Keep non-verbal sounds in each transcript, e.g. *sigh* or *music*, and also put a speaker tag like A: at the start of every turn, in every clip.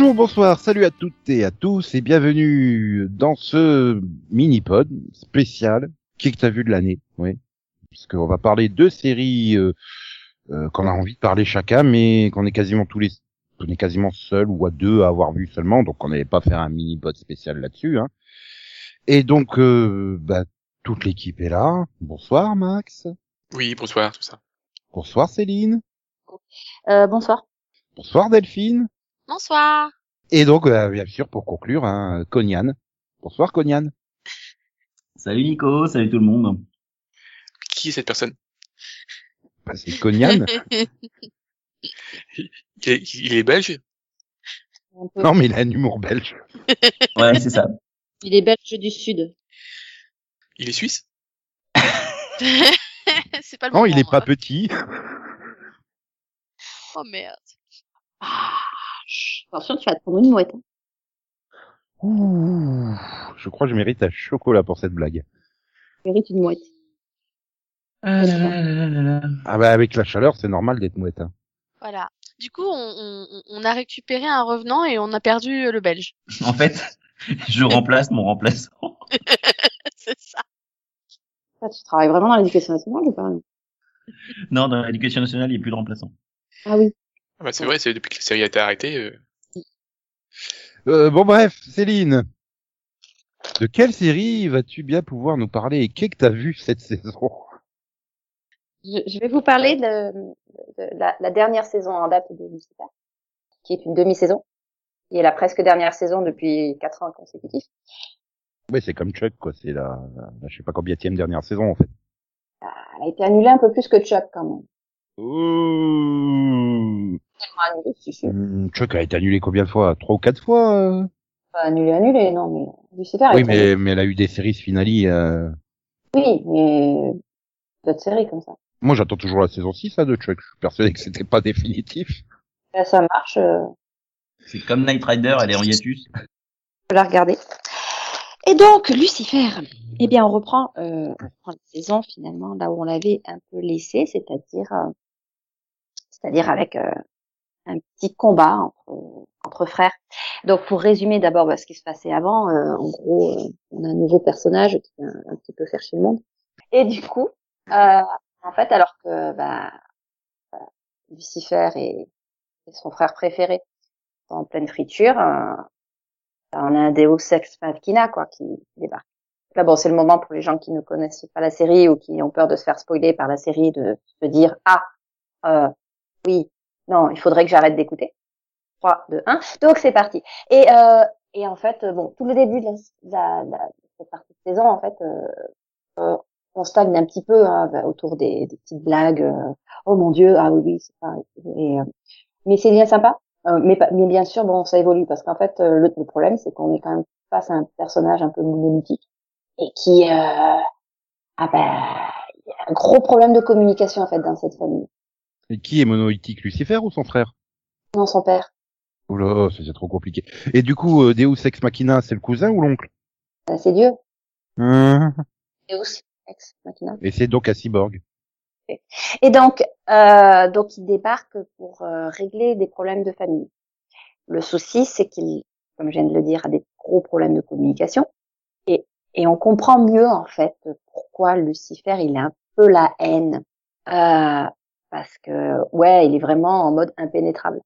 A: Bonjour, bonsoir, salut à toutes et à tous et bienvenue dans ce mini-pod spécial qui est que t'as vu de l'année, oui. Puisqu'on va parler de séries euh, euh, qu'on a envie de parler chacun, mais qu'on est quasiment tous les on est quasiment seul ou à deux à avoir vu seulement, donc on n'allait pas faire un mini-pod spécial là-dessus. Hein. Et donc, euh, bah, toute l'équipe est là. Bonsoir Max.
B: Oui, bonsoir, tout ça.
A: Bonsoir Céline.
C: Euh, bonsoir.
A: Bonsoir Delphine.
D: Bonsoir.
A: Et donc, euh, bien sûr, pour conclure, hein, Cognan. Bonsoir Cognan.
E: Salut Nico, salut tout le monde.
B: Qui est cette personne?
A: Bah, c'est Cognan. *laughs*
B: il est, il est belge?
A: Non, mais il a un humour belge. *laughs*
E: Ouais, c'est ça.
C: Il est belge du sud.
B: Il est suisse? *laughs*
D: C'est pas le
A: Non,
D: moment,
A: il est pas
D: hein.
A: petit.
D: Oh merde.
C: Ah. Attention, tu vas te prendre une mouette. hein.
A: Ouh, je crois que je mérite un chocolat pour cette blague.
C: Tu mérites une mouette.
E: Ah là là là là là.
A: Ah bah avec la chaleur, c'est normal d'être mouette. Hein.
D: Voilà. Du coup, on, on, on a récupéré un revenant et on a perdu euh, le belge. *laughs*
E: En fait, je remplace mon remplaçant. *laughs*
D: c'est ça.
C: Ah, tu travailles vraiment dans l'éducation nationale ou pas
E: Non, dans l'éducation nationale, il n'y a plus de remplaçant.
C: Ah oui.
B: ah bah, C'est vrai, c'est depuis que la série a été arrêtée. euh,
A: Euh, bon bref, Céline. De quelle série vas-tu bien pouvoir nous parler et qu'est-ce que t'as vu cette *laughs* saison?
C: Je, je vais vous parler de, de la, la dernière saison en date de Lucifer, qui est une demi-saison, qui est la presque dernière saison depuis quatre ans consécutifs.
A: Ouais, c'est comme Chuck, quoi. C'est la, la, la je sais pas combienième dernière saison, en fait.
C: Elle a été annulée un peu plus que Chuck quand même.
A: Ouh. Chuck a été annulé combien de fois? Trois ou quatre fois euh?
C: Pas annulée, annulée, non, mais Lucifer a
A: Oui, mais, mais elle a eu des séries finales. Euh...
C: Oui, mais d'autres séries comme ça.
A: Moi, j'attends toujours la saison 6 hein, de Chuck. Je suis persuadé que c'était pas définitif.
C: Là, ça marche, euh,
E: C'est comme Night Rider, elle est en hiatus.
C: peux la regarder. Et donc, Lucifer. Eh bien, on reprend, euh, on reprend la saison finalement là où on l'avait un peu laissé, c'est-à-dire, euh, c'est-à-dire avec euh, un petit combat entre, entre frères. Donc, pour résumer d'abord bah, ce qui se passait avant, euh, en gros, euh, on a un nouveau personnage qui vient un petit peu faire chez le monde. Et du coup, euh, en fait, alors que bah, euh, Lucifer et, et son frère préféré sont en pleine friture, euh, on a un Deus Ex Machina quoi qui débarque. Là bon, c'est le moment pour les gens qui ne connaissent pas la série ou qui ont peur de se faire spoiler par la série de se dire ah euh, oui non il faudrait que j'arrête d'écouter. 3, 2, 1. Donc c'est parti. Et euh, et en fait bon tout le début de, la, de la- de cette partie de saison en fait euh, euh, on stagne un petit peu hein, bah, autour des, des petites blagues. euh, oh mon dieu ah oui oui c'est ça. Et, euh, mais c'est bien sympa. Euh, mais, mais bien sûr, bon, ça évolue parce qu'en fait, le, le problème, c'est qu'on est quand même face à un personnage un peu monolithique et qui, ah ben, il y a un gros problème de communication en fait dans cette famille.
A: Et qui est monolithique, Lucifer ou son frère?
C: Non, son père,
A: Oula, ça, c'est trop compliqué. Et du coup, euh, Deus Ex Machina, c'est le cousin ou l'oncle?
C: Euh, c'est Dieu.
A: Hein?
C: Deus ex machina.
A: Et c'est donc un cyborg.
C: Et donc, euh, donc il débarque pour euh, régler des problèmes de famille. Le souci, c'est qu'il, comme je viens de le dire, a des gros problèmes de communication. Et, et on comprend mieux en fait pourquoi Lucifer il a un peu la haine, Euh, parce que ouais, il est vraiment en mode impénétrable.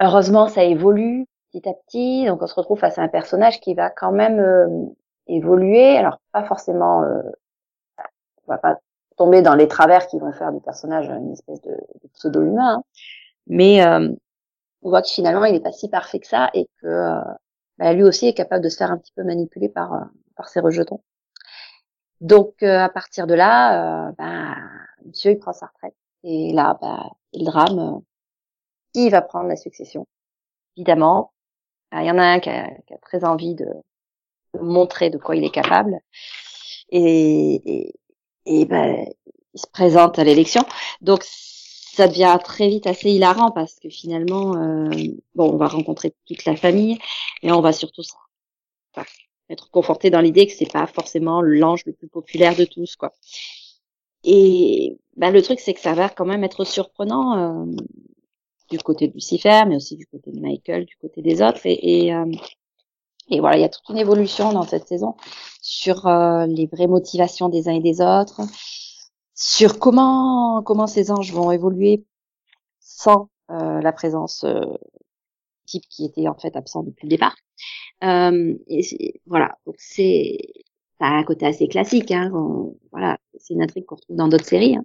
C: Heureusement, ça évolue petit à petit, donc on se retrouve face à un personnage qui va quand même euh, évoluer. Alors pas forcément, euh, on va pas tomber dans les travers qui vont faire du personnage une espèce de, pseudo-humain. hein. Mais euh, on voit que finalement, il n'est pas si parfait que ça et que euh, bah, lui aussi est capable de se faire un petit peu manipuler par, euh, par ses rejetons. Donc, euh, à partir de là, euh, bah, monsieur, il prend sa retraite. Et là, bah, le drame. qui va prendre la succession? Évidemment, bah, il y en a un qui a, qui a très envie de, de montrer de quoi il est capable. Et, et, et ben, il se présente à l'élection. Donc ça devient très vite assez hilarant parce que finalement, euh, bon, on va rencontrer toute la famille et on va surtout enfin, être conforté dans l'idée que c'est pas forcément l'ange le plus populaire de tous, quoi. Et ben, le truc, c'est que ça va quand même être surprenant. euh, du côté de Lucifer, mais aussi du côté de Michael, du côté des autres. Et, et, euh, et voilà, il y a toute une évolution dans cette saison sur euh, les vraies motivations des uns et des autres, sur comment comment ces anges vont évoluer sans euh, la présence euh, type qui était en fait absent depuis le départ. Euh, et voilà, donc c'est ça a un côté assez classique. Hein, voilà, c'est une intrigue qu'on retrouve dans d'autres séries, hein,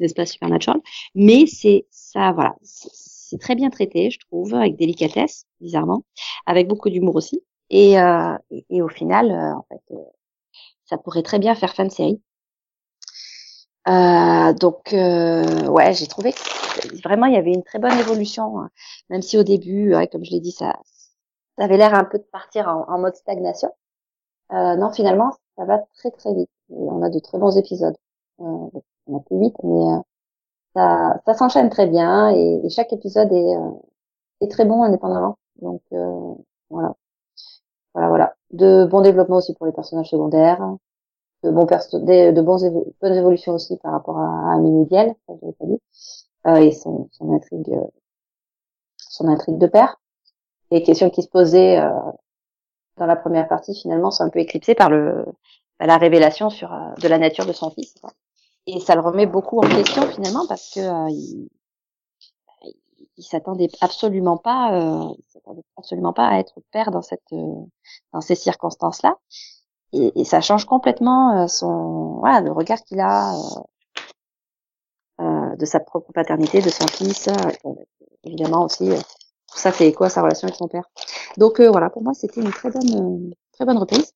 C: n'est-ce pas Supernatural Mais c'est ça, voilà, c'est très bien traité, je trouve, avec délicatesse, bizarrement, avec beaucoup d'humour aussi. Et, euh, et, au final, euh, en fait, euh, ça pourrait très bien faire fin de série. Euh, donc, euh, ouais, j'ai trouvé que vraiment il y avait une très bonne évolution, hein. même si au début, ouais, comme je l'ai dit, ça, ça avait l'air un peu de partir en mode stagnation. Euh, non, finalement, ça va très très vite. Et on a de très bons épisodes. Euh, on a plus vite, mais euh, ça, ça s'enchaîne très bien et, et chaque épisode est, euh, est très bon indépendamment. Donc euh, voilà, voilà, voilà. De bons développements aussi pour les personnages secondaires, de bons perso de bons bonnes évolutions aussi par rapport à, à Diel, je l'ai pas dit, euh, et son, son intrigue, son intrigue de père. Les questions qui se posaient dans la première partie finalement sont un peu éclipsées par le bah, la révélation sur euh, de la nature de son fils. Et ça le remet beaucoup en question finalement parce que euh, il, il s'attendait absolument pas, euh, s'attendait absolument pas à être père dans cette euh, dans ces circonstances-là. Et, et ça change complètement euh, son voilà le regard qu'il a euh, de sa propre paternité, de son fils. évidemment aussi, ça fait écho à sa relation avec son père? Donc euh, voilà, pour moi c'était une très bonne euh, très bonne reprise.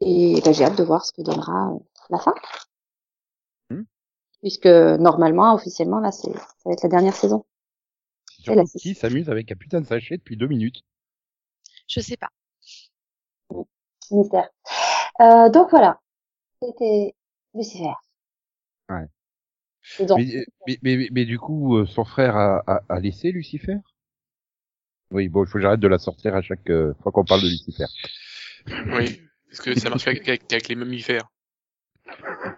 C: Et bah, j'ai hâte de voir ce que donnera euh, la fin.
A: Hmm.
C: Puisque normalement, officiellement, là, c'est, ça va être la dernière saison.
A: Surtout
C: la
A: qui s'amuse avec un putain de sachet depuis deux minutes?
D: Je sais pas.
C: Mystère. Euh, donc voilà. C'était Lucifer.
A: Ouais. Mais, mais, mais, mais du coup, euh, son frère a, a, a laissé Lucifer? Oui, bon, il faut que j'arrête de la sortir à chaque euh, fois qu'on parle de Lucifer.
B: Oui. Parce que ça marche qu'avec avec, avec les mammifères.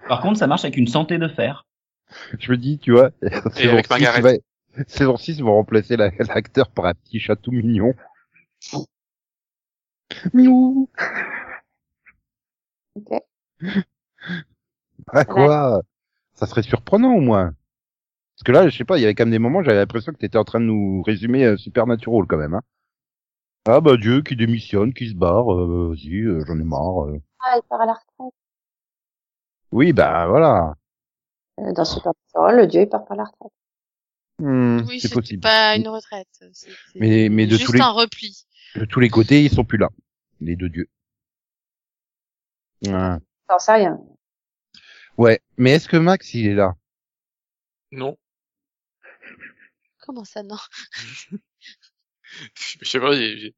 E: Par contre, ça marche avec une santé de fer. *laughs*
A: Je me dis, tu vois, *laughs* saison
B: avec
A: 6
B: Margaret.
A: va- saison 6 ils vont remplacer la- l'acteur par un petit chatou mignon. Miou *laughs*
C: ok.
A: Ah quoi? Ça serait surprenant au moins. Parce que là, je sais pas, il y avait quand même des moments, j'avais l'impression que t'étais en train de nous résumer euh, Supernatural quand même. Hein. Ah bah Dieu qui démissionne, qui se barre, euh, vas-y, euh, j'en ai marre. euh.
C: Ah, il part à la retraite.
A: Oui, bah voilà.
C: Euh, Dans Supernatural, le dieu, il part à la retraite.
A: Hmm,
D: Oui,
A: c'est possible.
D: pas une retraite.
A: Mais- mais de
D: juste
A: tous les-
D: un repli.
A: De tous les côtés, ils sont plus là. Les deux dieux. Ouais.
C: T'en sais rien.
A: Ouais, mais est-ce que Max, il est là?
B: Non.
D: Comment ça, non? *laughs*
B: Je sais pas, j'ai j'ai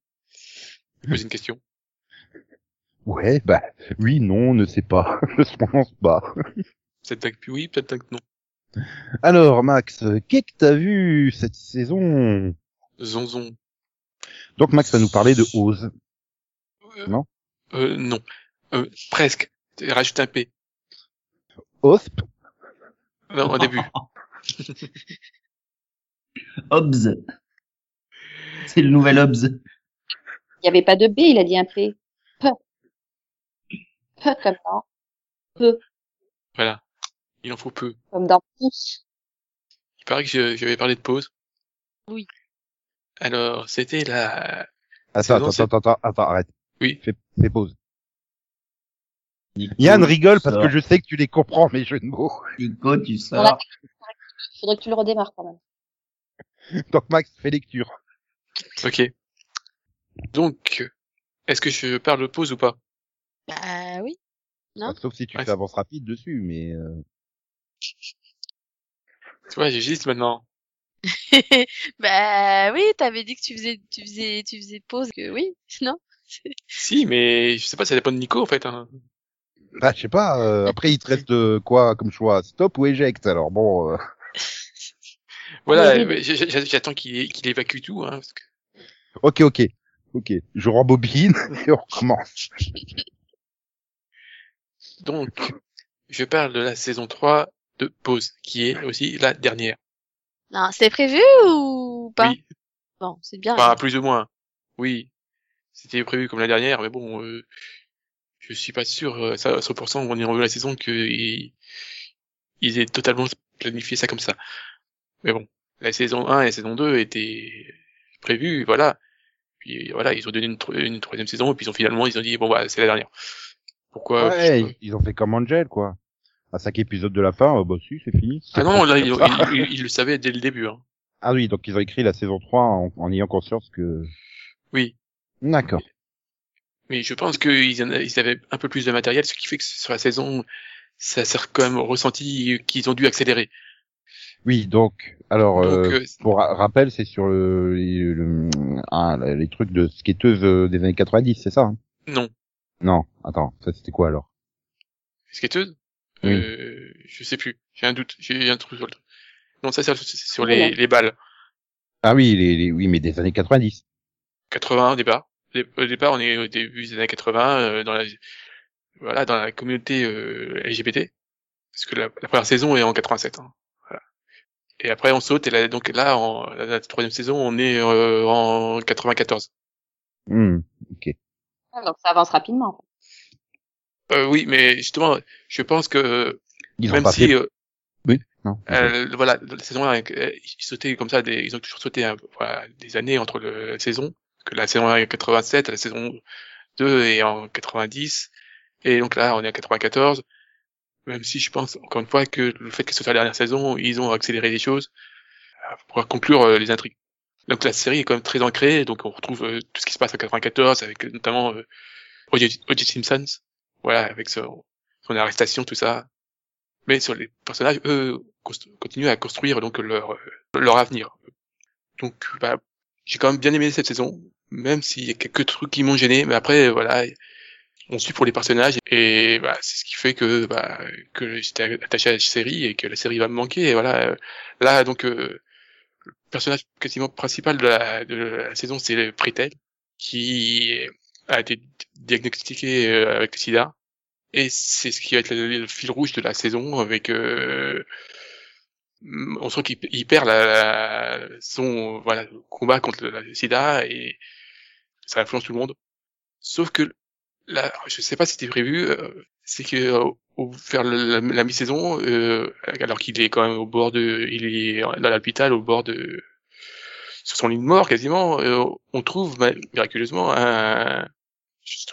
B: posé une *laughs* question.
A: Ouais, bah oui, non, on ne sait pas. ne se prononce pas.
B: Peut-être que oui, peut-être que non.
A: Alors, Max, euh, qu'est-ce que t'as vu cette saison?
B: Zonzon.
A: Donc, Max va nous parler de Oz.
B: Euh,
A: Non?
B: Euh, non. Euh, presque. Rajoute un P.
A: Osp?
B: Non, au début. *laughs*
E: Hobbs. C'est le nouvel Hobbs.
C: Il y avait pas de B, il a dit un P. Peu. Peu comme dans,
B: Voilà. Il en faut peu.
C: comme dans pouce.
B: Il paraît que je- j'avais parlé de pause.
D: Oui.
B: Alors, c'était la...
A: Attends,
B: Saison,
A: attends,
B: c'est-
A: attends, attends, attends, arrête.
B: Oui.
A: Fais, fais pause.
E: Nico,
A: Yann rigole parce que je sais que tu les comprends, mes jeux de mots.
E: Nico, tu sors.
C: Il faudrait que tu le redémarres quand même. *laughs*
A: Donc, Max, fais lecture.
B: Ok. Donc, est-ce que je parle de pause ou pas?
D: Bah oui. Non.
A: Enfin, sauf si tu
B: Ouais,
A: fais avance rapide dessus, mais... euh,
B: Tu vois, j'hésite maintenant. *laughs*
D: bah oui, t'avais dit que tu faisais, tu faisais, tu faisais pause. Que oui, *laughs* non?
B: Si, mais je sais pas, ça dépend de Nico en fait. Hein.
A: Bah, je sais pas, euh, après, il te reste euh, quoi comme choix? Stop ou éjecte Alors bon... euh,
B: Voilà,
C: Oui,
B: j'attends qu'il évacue tout. Hein, parce que...
A: Ok, ok. Ok, je rembobine *laughs* et on recommence.
B: Donc, je parle de la saison 3 de Pause, qui est aussi la dernière.
D: Non, c'était prévu ou pas?
B: Oui,
D: Bon, c'est bien.
B: enfin plus ou moins. Oui, c'était prévu comme la dernière, mais bon, euh, je suis pas sûr euh, ça, à 100% on y revu la saison que ils, ils aient totalement planifié ça comme ça. Mais bon, la saison 1 et la saison 2 étaient prévues, voilà. Puis voilà, ils ont donné une, tro- une troisième saison et puis ils ont finalement ils ont dit bon bah c'est la dernière. Pourquoi
A: Ouais, ils- ont fait comme Angel, quoi. À cinq épisodes de la fin, euh, bah si, c'est fini.
B: Ah non, *laughs* là ils, ils- ils- ils le savaient dès le début. Hein.
A: Ah oui, donc ils ont écrit la saison 3 en, en ayant conscience que...
B: Oui.
A: D'accord.
B: Mais je pense qu'ils ils avaient un peu plus de matériel, ce qui fait que sur la saison, ça s'est quand même ressenti qu'ils ont dû accélérer.
A: Oui, donc, alors,
B: Donc,
A: euh,
B: euh,
A: pour ra- rappel, c'est sur le, le- le- ah, les trucs de skateuses euh, des années 90, c'est ça hein?
B: Non.
A: Non, attends, ça c'était quoi alors?
B: Skateuse?
A: Oui.
B: euh, Je sais plus. J'ai un doute. J'ai un truc sur le... Non, ça c'est c'est sur les, les balles.
A: Ah oui, les, les- oui, mais des années 90.
B: 80 au départ. Les- Au départ, on est au début des années 80 euh, dans la voilà dans la communauté euh, LGBT, parce que la, la première saison est en 87. Hein. Et après on saute et là, donc là en la, troisième saison on est euh, en 94.
A: Hmm, ok.
C: Ah, donc ça avance rapidement.
B: Euh, oui, mais justement, je pense que
A: Ils
B: même si
A: fait...
B: euh,
A: Oui, non.
B: euh, voilà la saison 1, euh, ils sautaient comme ça, des, ils ont toujours sauté hein, voilà, des années entre le, la saison, que la saison 1 est en 87, la saison 2 est en 90, et donc là on est en 94. Même si je pense encore une fois que le fait que ce soit la dernière saison, ils ont accéléré les choses euh, pour conclure euh, les intrigues. Donc la série est quand même très ancrée, donc on retrouve euh, tout ce qui se passe en 94 avec notamment euh, O.J. Simpsons, voilà, avec son, son arrestation, tout ça. Mais sur les personnages, eux, continuent à construire donc leur leur avenir. Donc bah, j'ai quand même bien aimé cette saison, même s'il y a quelques trucs qui m'ont gêné, mais après voilà, on suit pour les personnages et bah, c'est ce qui fait que bah, que j'étais attaché à la série et que la série va me manquer. Et voilà, là donc euh, le personnage quasiment principal de la, de la saison c'est Pretel qui a été diagnostiqué euh, avec le sida et c'est ce qui va être le, le fil rouge de la saison avec euh, on sent qu'il il perd la, la- son voilà combat contre le sida et ça influence tout le monde sauf que là je sais pas si c'était prévu euh, c'est que euh, au faire la, la- la mi-saison euh, alors qu'il est quand même au bord de il est dans l'hôpital au bord de sur son lit de mort quasiment euh, on trouve ma- miraculeusement un, juste,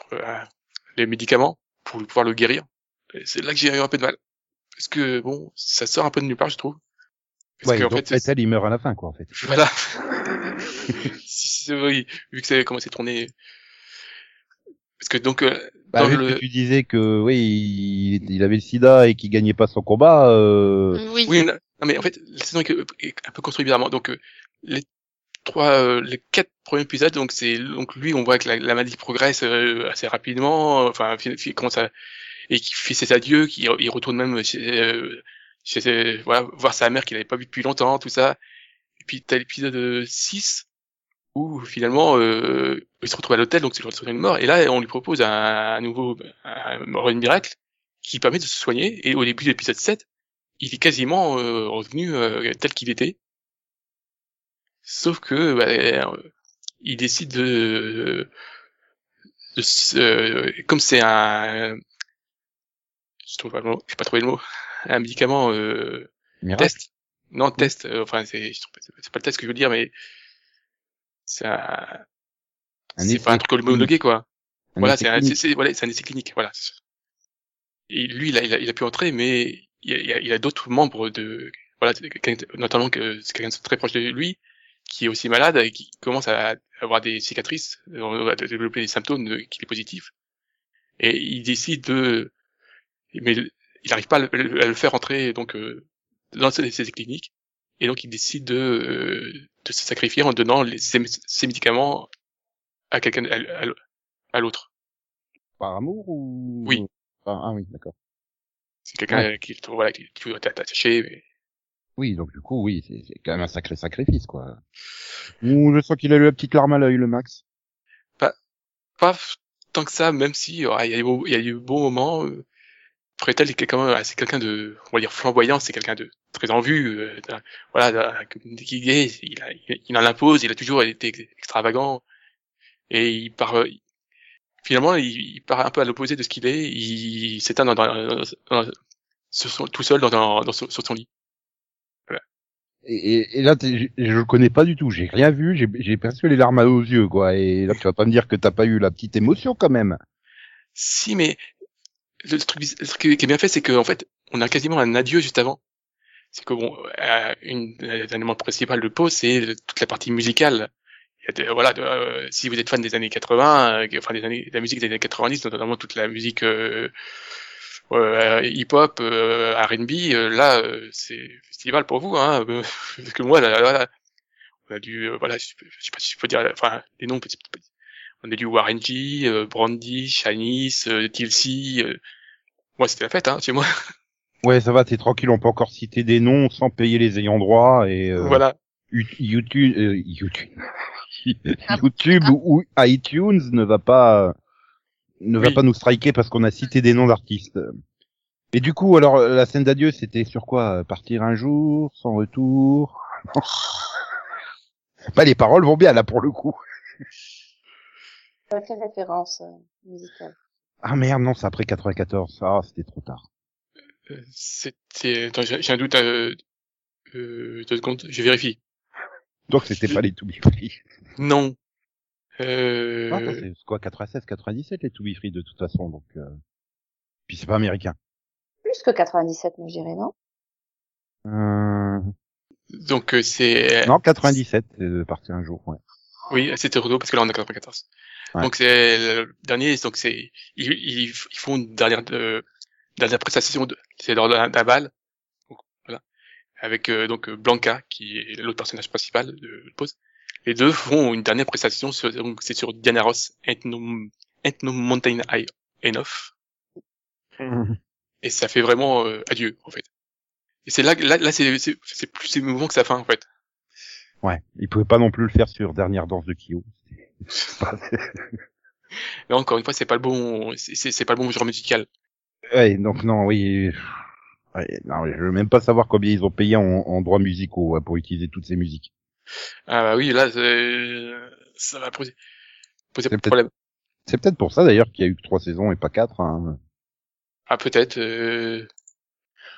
B: les médicaments pour pouvoir le guérir c'est là que j'ai eu un peu de mal parce que bon ça sort un peu de nulle part je trouve parce
A: Ouais,
B: que, en
A: donc
B: fait,
A: il meurt à la fin, quoi, en fait. *laughs*
B: voilà. *laughs* oui, vu que ça avait commencé à tourner. Parce que donc, euh,
A: Bah,
B: dans
A: vu
B: le...
A: que tu disais que, oui, il, il avait le sida et qu'il gagnait pas son combat, euh...
D: Oui.
B: oui, non, non, mais en fait, la saison est, un peu construite bizarrement. Donc, euh, les trois, euh, les quatre premiers épisodes, donc c'est, donc lui, on voit que la, la maladie progresse euh, assez rapidement, enfin, fi- fi- commence à, et qui fait ses adieux, qui il retourne même chez, euh, chez voilà, voir sa mère qu'il n'avait pas vu depuis longtemps, tout ça. Et puis t'as l'épisode 6 où finalement euh, il se retrouve à l'hôtel, donc c'est le retour de mort, et là on lui propose un, un nouveau un, un miracle qui permet de se soigner, et au début de l'épisode 7, il est quasiment euh, revenu euh, tel qu'il était. Sauf que bah, il décide de, comme c'est un je trouve pas le mot, j'ai pas trouvé le mot, un médicament test. Non, test. enfin, c'est c'est pas le test que je veux dire, mais c'est un, c'est pas un truc homologué quoi.
A: Un
B: Voilà, c'est un, c'est c'est- voilà, c'est un essai clinique. Voilà. Et lui, il a, il a, il a pu entrer, mais il y a, il a, d'autres membres de, voilà, notamment que c'est quelqu'un de très proche de lui, qui est aussi malade et qui commence à avoir des cicatrices, euh, à développer des symptômes de- qu'il est positif. Et il décide de, mais il n'arrive pas à le, à le faire entrer donc euh, dans ces, ces cliniques, et donc il décide de, euh, de se sacrifier en donnant les, ces médicaments à quelqu'un, à, l'autre.
A: Par amour ou...
B: Oui.
A: Ah, ah oui, d'accord.
B: C'est quelqu'un qui, voilà, qui, qui être attaché, mais
A: Oui, donc du coup, oui, c'est quand même un sacré sacrifice, quoi. Ouh, je sens qu'il a eu la petite larme à l'œil, le Max.
B: pas f- tant que ça, même si euh, il y a eu beau- il y a eu beaux moments. euh, Pretel est c'est quelqu'un de, on va dire flamboyant, c'est quelqu'un de très en vue, euh, voilà, qu'il est, il, a, il en impose, il a toujours été extravagant, et il part, euh, finalement, il, il part un peu à l'opposé de ce qu'il est, il s'éteint dans, dans, dans- son- tout seul dans, son- sur son lit.
A: Et, et- et là, je, je le connais pas du tout. J'ai rien vu. J'ai j'ai presque les larmes aux yeux, quoi. Et là, tu vas pas me dire que t'as pas eu la petite émotion quand même.
B: Si, mais le truc, le qui est bien fait, c'est qu'en fait, on a quasiment un adieu juste avant. C'est que bon, euh, une, l'élément principal de pause, c'est toute la partie musicale. Des- voilà, de- euh, si vous êtes fan des années 80, euh, enfin des années, de la musique des années 90, notamment toute la musique euh, euh, hip-hop, R&B, là, c'est festival pour vous, hein, *laughs* parce que moi, là, là, là, on a dû, voilà, je, sais pas- si je peux dire, enfin, les noms petits, petits- on a du Warren G, euh, Brandy, Shanice, euh, TLC. Euh... Moi, c'était la fête, hein, chez moi. *laughs*
A: Ouais, ça va. T'es tranquille. On peut encore citer des noms sans payer les ayants droit et euh,
B: voilà.
A: YouTube, euh, YouTube, *laughs* YouTube ou iTunes ne va pas ne va pas nous striker parce qu'on a cité des noms d'artistes. Et du coup, alors la scène d'adieu, c'était sur quoi? Partir un jour, sans retour? *laughs* bah les paroles vont bien là pour le coup.
C: Euh, Quelle référence euh, musicale
A: Ah merde, non, c'est après 94. Ah, c'était trop tard.
B: Euh, C'était, attends, j'ai un doute, euh, euh, deux secondes, je vérifie.
A: Donc c'était pas les To Be Free.
B: Non. Euh...
A: Ah, c'est quoi 96, 97 les To Be Free de toute façon. Donc euh... puis c'est pas américain.
C: Plus que 97, moi je dirais, non?
A: Euh...
B: donc euh, c'est,
A: Non, 97, euh, partir un jour. Ouais.
B: Oui, c'était Renault parce que là on a 94.
A: Ouais.
B: Donc c'est le dernier, donc c'est, ils, ils, font une dernière, euh, dernière prestation, de, c'est lors d'un bal. Donc, voilà. Avec euh, donc Blanca qui est l'autre personnage principal de Pause. Les deux font une dernière prestation, sur, donc c'est sur Diana Ross, Ain't No, Ain't no Mountain High Enough. *laughs* Et ça fait vraiment euh, adieu en fait. Et c'est là, là, là c'est, c'est, c'est plus émouvant que sa fin en fait.
A: Ouais, il pouvait pas non plus le faire sur Dernière danse de Kyo.
B: Là encore une fois, c'est pas le bon, c'est, pas le bon genre musical.
A: ouais, donc non, oui. Ouais, non, je veux même pas savoir combien ils ont payé en, en droits musicaux ouais, pour utiliser toutes ces musiques.
B: Ah bah oui, là, ça va poser, poser problème.
A: C'est peut-être pour ça d'ailleurs qu'il y a eu que trois saisons et pas quatre. Hein.
B: Ah peut-être. Euh...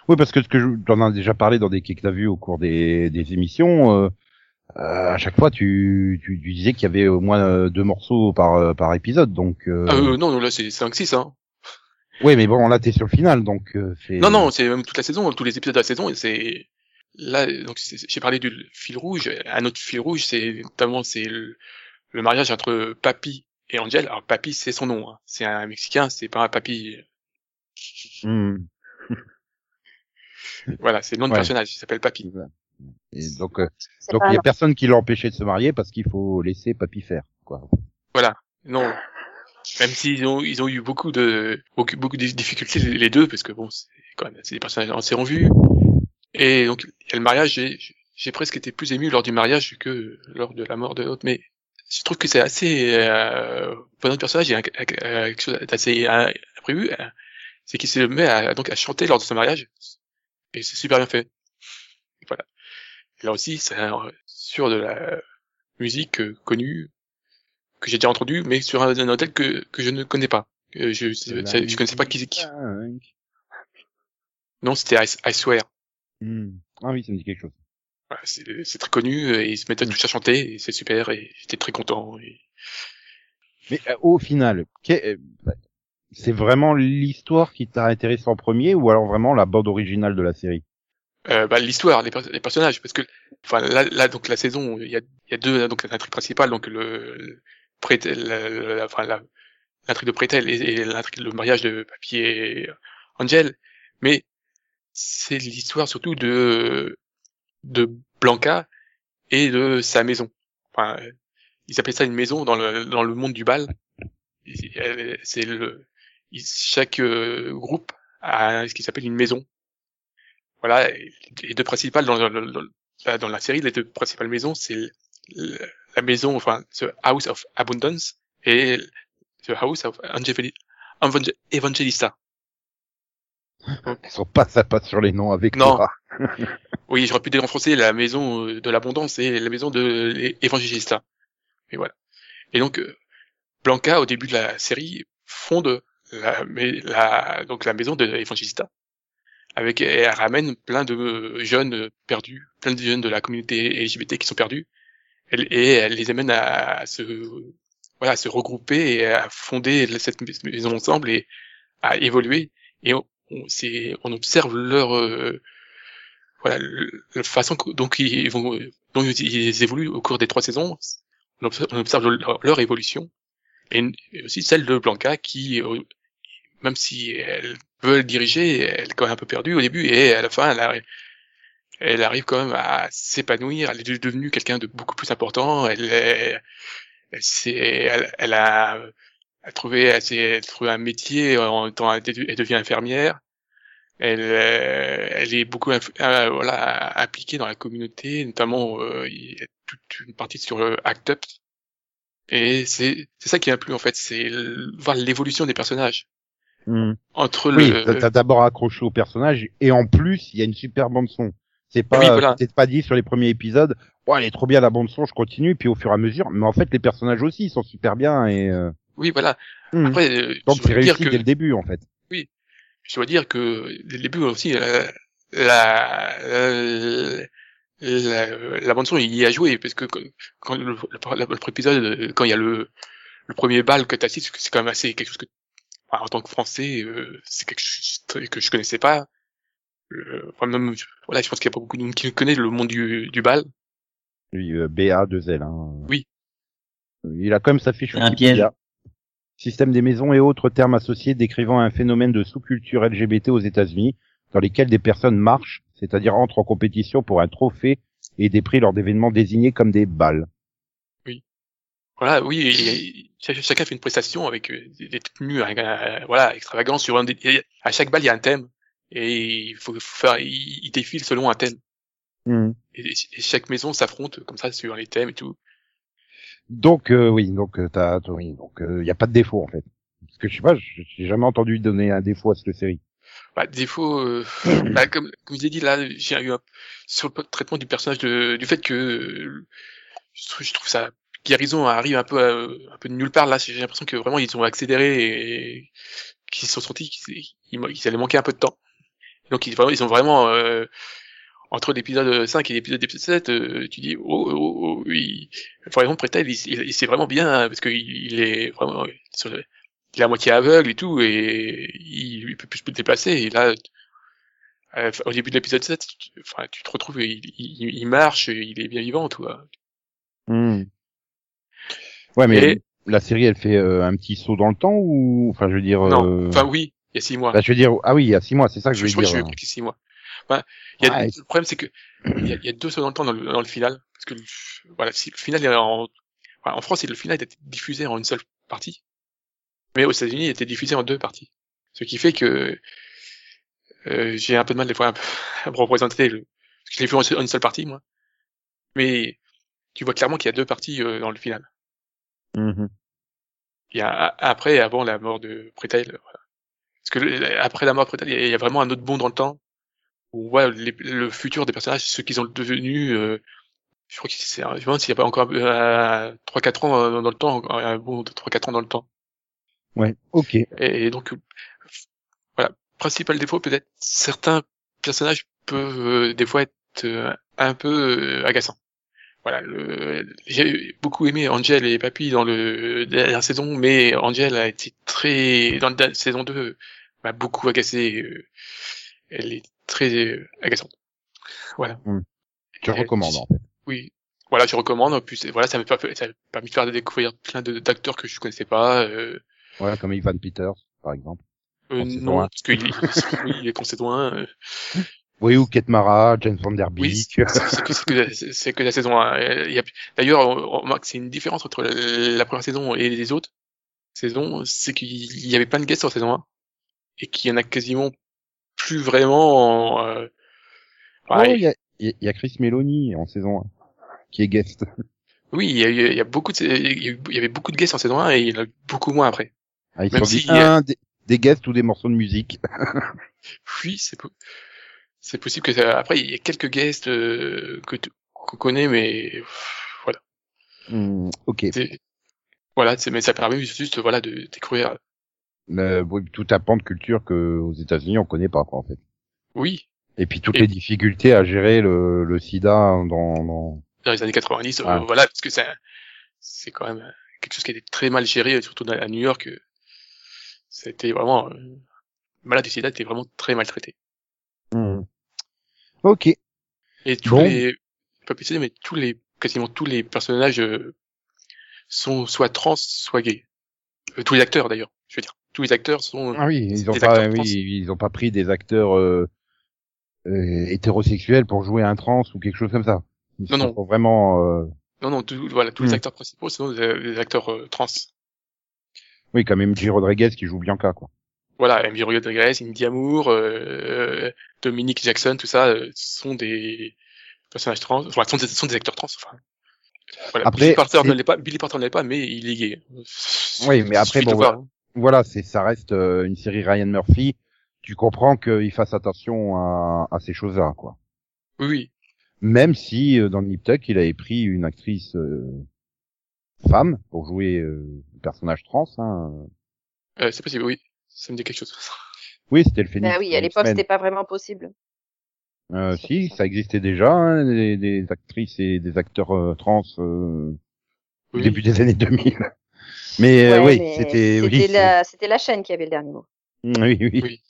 A: Oui, parce que ce que je t'en as déjà parlé dans des quais que t'as vu au cours des, des émissions, euh, à chaque fois tu, tu, tu disais qu'il y avait au moins euh, deux morceaux par, euh, par épisode, donc. Euh...
B: Ah euh, non, non, là c'est 5-6. Hein.
A: Oui, mais bon, là t'es sur le final, donc euh.
B: Non, non, c'est même toute la saison, tous les épisodes de la saison. Et c'est là, donc j'ai parlé du fil rouge. Un autre fil rouge, c'est notamment c'est le, le mariage entre Papy et Angel. Alors Papy, c'est son nom. Hein. C'est un Mexicain, c'est pas un Papy.
A: Hmm. *laughs*
B: Voilà, c'est le nom de
A: Ouais.
B: personnage. Il s'appelle Papy.
A: Et donc, euh, donc il y a personne qui l'a empêché de se marier parce qu'il faut laisser papy faire, quoi.
B: Voilà. Non. Même s'ils ont ils ont eu beaucoup de beaucoup, beaucoup de difficultés les deux parce que bon c'est quand même c'est des personnages assez en vue et donc il y a le mariage j'ai j'ai presque été plus ému lors du mariage que lors de la mort de l'autre mais je trouve que c'est assez euh, pour notre personnage il y a quelque chose d'assez euh, imprévu euh, c'est qu'il se met à, donc à chanter lors de ce mariage et c'est super bien fait voilà là aussi c'est un- sur de la musique euh, connue que j'ai déjà entendue mais sur un, un hôtel que que je ne connais pas. Euh, je je, connaissais pas qui c'est qui. non c'était I, I Swear
A: Hmm. Ah oui, ça me dit quelque chose.
B: Voilà, c'est très connu euh, et ils se mettent tous à chanter et c'est super et j'étais très content et
A: Mais euh, au final, euh, bah, c'est vraiment l'histoire qui t'a intéressé en premier ou alors vraiment la bande originale de la série?
B: Euh, bah, l'histoire, les, per- les personnages, parce que enfin là, là donc la saison, il y a, y a deux donc l'intrigue principale, donc le, le enfin l'intrigue de Prétel et, l'intrigue le mariage de Papy et Angel, mais c'est l'histoire surtout de de Blanca et de sa maison. Enfin, ils appelaient ça une maison dans le dans le monde du bal. C'est le chaque euh, groupe a ce qui s'appelle une maison voilà, les deux principales dans, dans, la série, les deux principales maisons, c'est la maison, enfin, The House of Abundance et The House of Angeli- Evangel- Evangelista.
A: Ils sont pas sympas sur les noms avec
B: Non.
A: toi. *laughs*
B: Oui, j'aurais pu dénoncer la maison euh, de l'abondance et la maison de l'Evangelista. Et voilà. Et donc, euh, Blanca, au début de la série, fonde la, mais la, donc la maison de l'Evangelista. Avec, elle ramène plein de jeunes perdus, plein de jeunes de la communauté LGBT qui sont perdus. Et elle les amène à, se, voilà, à se regrouper et à fonder cette maison ensemble et à évoluer. Et on, observe leur, euh, voilà, la façon dont ils vont, dont ils évoluent au cours des trois saisons. On observe, leur, évolution et, et aussi celle de Blanca qui, euh, même si elle veut le diriger, elle est quand même un peu perdue au début et à la fin, elle arrive, quand même à s'épanouir. Elle est devenue quelqu'un de beaucoup plus important. Elle est, elle, s'est- elle, a, a trouvé, elle trouvé un métier en étant, elle devient infirmière. Elle, euh, elle est beaucoup euh, voilà, impliquée dans la communauté, notamment euh, il y a toute une partie sur le Act Up. Et c'est ça qui m'a plu en fait, c'est voir l'évolution des personnages
A: Hmm.
B: entre
A: Oui,
B: le
A: t'as d'abord accroché au personnage et en plus il y a une super bande son. C'est pas,
B: Oui, voilà.
A: t'es pas dit sur les premiers épisodes, ouais, elle est trop bien la bande son, je continue, puis au fur et à mesure, mais en fait les personnages aussi ils sont super bien et euh,
B: oui voilà.
A: hmm.
B: Après euh,
A: donc c'est réussi
B: que
A: dès le début en fait.
B: je dois dire que dès le début aussi la la, la, la, la bande son il y a joué parce que quand le, le, le- le épisode quand il y a le le premier bal que t'assistes c'est quand même assez quelque chose que en tant que français euh, c'est quelque chose que je connaissais pas euh, enfin, même voilà je pense qu'il y a pas beaucoup de monde qui connaît le monde du, du bal
A: Lui, euh, BA 2 L. Hein.
B: Oui.
A: Il a quand même sa fiche.
E: Un
A: Wikipédia.
E: piège.
A: Système des maisons et autres termes associés décrivant un phénomène de sous-culture LGBT aux États-Unis, dans lesquels des personnes marchent, c'est-à-dire entrent en compétition pour un trophée et des prix lors d'événements désignés comme des balles.
B: Voilà oui chacun fait une prestation avec euh, des tenues euh, voilà extravagantes sur un des- à chaque bal il y a un thème et il faut, faire il, il défile selon un thème
A: Hmm.
B: et, et chaque maison s'affronte comme ça sur les thèmes et tout
A: Donc euh, oui, donc euh, t'as, t'as- oui, donc il y a pas de défaut en fait. Parce que je sais pas, j'ai jamais entendu donner un défaut à cette série.
B: bah, défaut euh, *coughs* bah, comme comme je l'ai dit là j'ai eu un, sur le traitement du personnage de, du fait que euh, je trouve, je trouve ça Garrison arrive un peu à- un peu de nulle part là j'ai l'impression que vraiment ils ont accéléré et qu'ils se sont sentis qu'ils ils, ils allaient manquer un peu de temps. Donc ils, ils ont vraiment euh, entre l'épisode 5 et l'épisode 7 euh, tu dis oh, oh, oh oui. Par exemple Pretel il, il, il- c'est vraiment bien hein, parce qu'il il est vraiment il est à moitié aveugle et tout et il, il peut plus se déplacer et là euh, au début de l'épisode 7 tu, te retrouves il, il, il marche il est bien vivant tout hein.
A: Ouais, mais
B: Et-
A: la série, elle fait euh, un petit saut dans le temps ou, enfin, je veux dire.
B: non
A: euh,
B: enfin oui il y a six mois
A: bah, je veux dire, ah oui, il y a six mois, c'est ça que je
B: je,
A: veux
B: je crois que
A: dire.
B: suis six mois il y a,
A: Ouais.
B: le problème c'est que il y a, il y a deux sauts dans le temps dans le, dans le final parce que le- voilà si le final est en enfin, en France le final a été diffusé en une seule partie mais aux États-Unis il a été diffusé en deux parties ce qui fait que euh, j'ai un peu de mal des fois à me représenter le parce que je l'ai vu en une seule partie moi mais tu vois clairement qu'il y a deux parties euh, dans le final Il y a après et avant la mort de Pretel voilà. parce que le- après la mort de Pretel il y a- il y a vraiment un autre bond dans le temps où on voit les- le futur des personnages ce qu'ils ont devenu euh, je crois que c'est je me s'il n'y a pas encore euh, 3-4 ans euh, dans le temps un bond de 3-4 ans dans le temps
A: Ouais, ok.
B: et, et donc euh, voilà principal défaut peut-être certains personnages peuvent euh, des fois être euh, un peu euh, agaçants voilà j'ai beaucoup aimé Angel et Papy dans le la dernière saison mais Angel a été très dans la saison 2 m'a beaucoup agacé euh, elle est très euh, agaçante. Voilà.
A: Tu
B: Et-
A: recommandes en fait.
B: oui. Voilà je recommande en plus voilà ça m'a permis de faire découvrir plein d'acteurs que je connaissais pas euh,
A: Ouais, comme Ivan Peters, par exemple.
B: euh, non parce qu'il est, *laughs* oui, il est 1 euh,
A: Oui, ou Kate Mara, James Van Der
B: Oui,
A: Beek.
B: c'est c'est que, que, la- saison 1. Euh, il y a- D'ailleurs, on remarque que c'est une différence entre la, la première saison et les autres saisons, c'est qu'il y avait plein de guests en saison 1 et qu'il y en a quasiment plus vraiment. En, euh,
A: Oh,
B: ouais,
A: il y, a, y a Chris Meloni en saison 1, qui est guest.
B: Oui, il y, a, il y a beaucoup de, il y a avait beaucoup de guests en saison 1 et il y en a beaucoup moins après.
A: Ah, ils
B: Même
A: sont dit,
B: si-
A: un, dé- des guests ou des morceaux de musique.
B: Oui, c'est c'est possible que ça... après il y a quelques guests euh, que tu- qu'on connaît, mais pff, voilà.
A: Hmm, ok.
B: Voilà, mais ça permet juste voilà de découvrir.
A: Euh, oui, tout un pan de culture que aux États-Unis on connaît pas quoi, en fait.
B: Oui,
A: Et puis toutes
B: Et-
A: les difficultés à gérer le, le SIDA dans, dans...
B: dans les années 90, euh,
A: Ah.
B: voilà, parce que c'est c'est quand même quelque chose qui a été très mal géré, surtout à New York. C'était vraiment euh, malade du sida était vraiment très maltraité.
A: Hmm. Ok.
B: Et tous
A: Bon.
B: les pas précisé, mais tous les quasiment tous les personnages euh, sont soit trans, soit gays. Euh, tous les acteurs d'ailleurs, je veux dire, tous les acteurs sont
A: Ah oui, ils ont pas, oui, ils ont pas pris des acteurs euh, euh, hétérosexuels pour jouer un trans ou quelque chose comme ça. Ils
B: Non,
A: sont
B: non.
A: vraiment. euh,
B: non non tout- voilà tous
A: Hmm.
B: les acteurs principaux sont des, des acteurs euh, trans.
A: Oui, comme MJ Rodriguez qui joue Bianca, quoi.
B: Voilà, MJ Rodriguez, Indy Amour, euh, Dominique Jackson, tout ça euh, sont des personnages trans, enfin sont des, sont des acteurs trans. Enfin, voilà.
A: Après,
B: Billy Porter ne l'est pas, Billy Porter ne l'est pas, mais il est gay.
A: Oui, mais après, bon,
B: voir.
A: Voilà, c'est ça reste euh, une série Ryan Murphy. Tu comprends qu'il fasse attention à, à ces choses-là, quoi.
B: Oui, oui.
A: Même si euh, dans Nip Tuck, il avait pris une actrice euh, femme pour jouer euh, le personnage trans. Hein.
B: Euh, c'est possible, oui. Ça me dit quelque chose.
A: Oui, c'était le Phoenix.
C: Bah oui, à l'époque, c'était pas vraiment possible.
A: Euh, si, ça existait déjà, hein, des, des actrices et des acteurs euh, trans euh, au début des années 2000. Mais euh,
C: Ouais,
A: oui, c'était oui,
C: la, c'était la chaîne qui avait le dernier mot.
A: oui, oui.
B: Oui.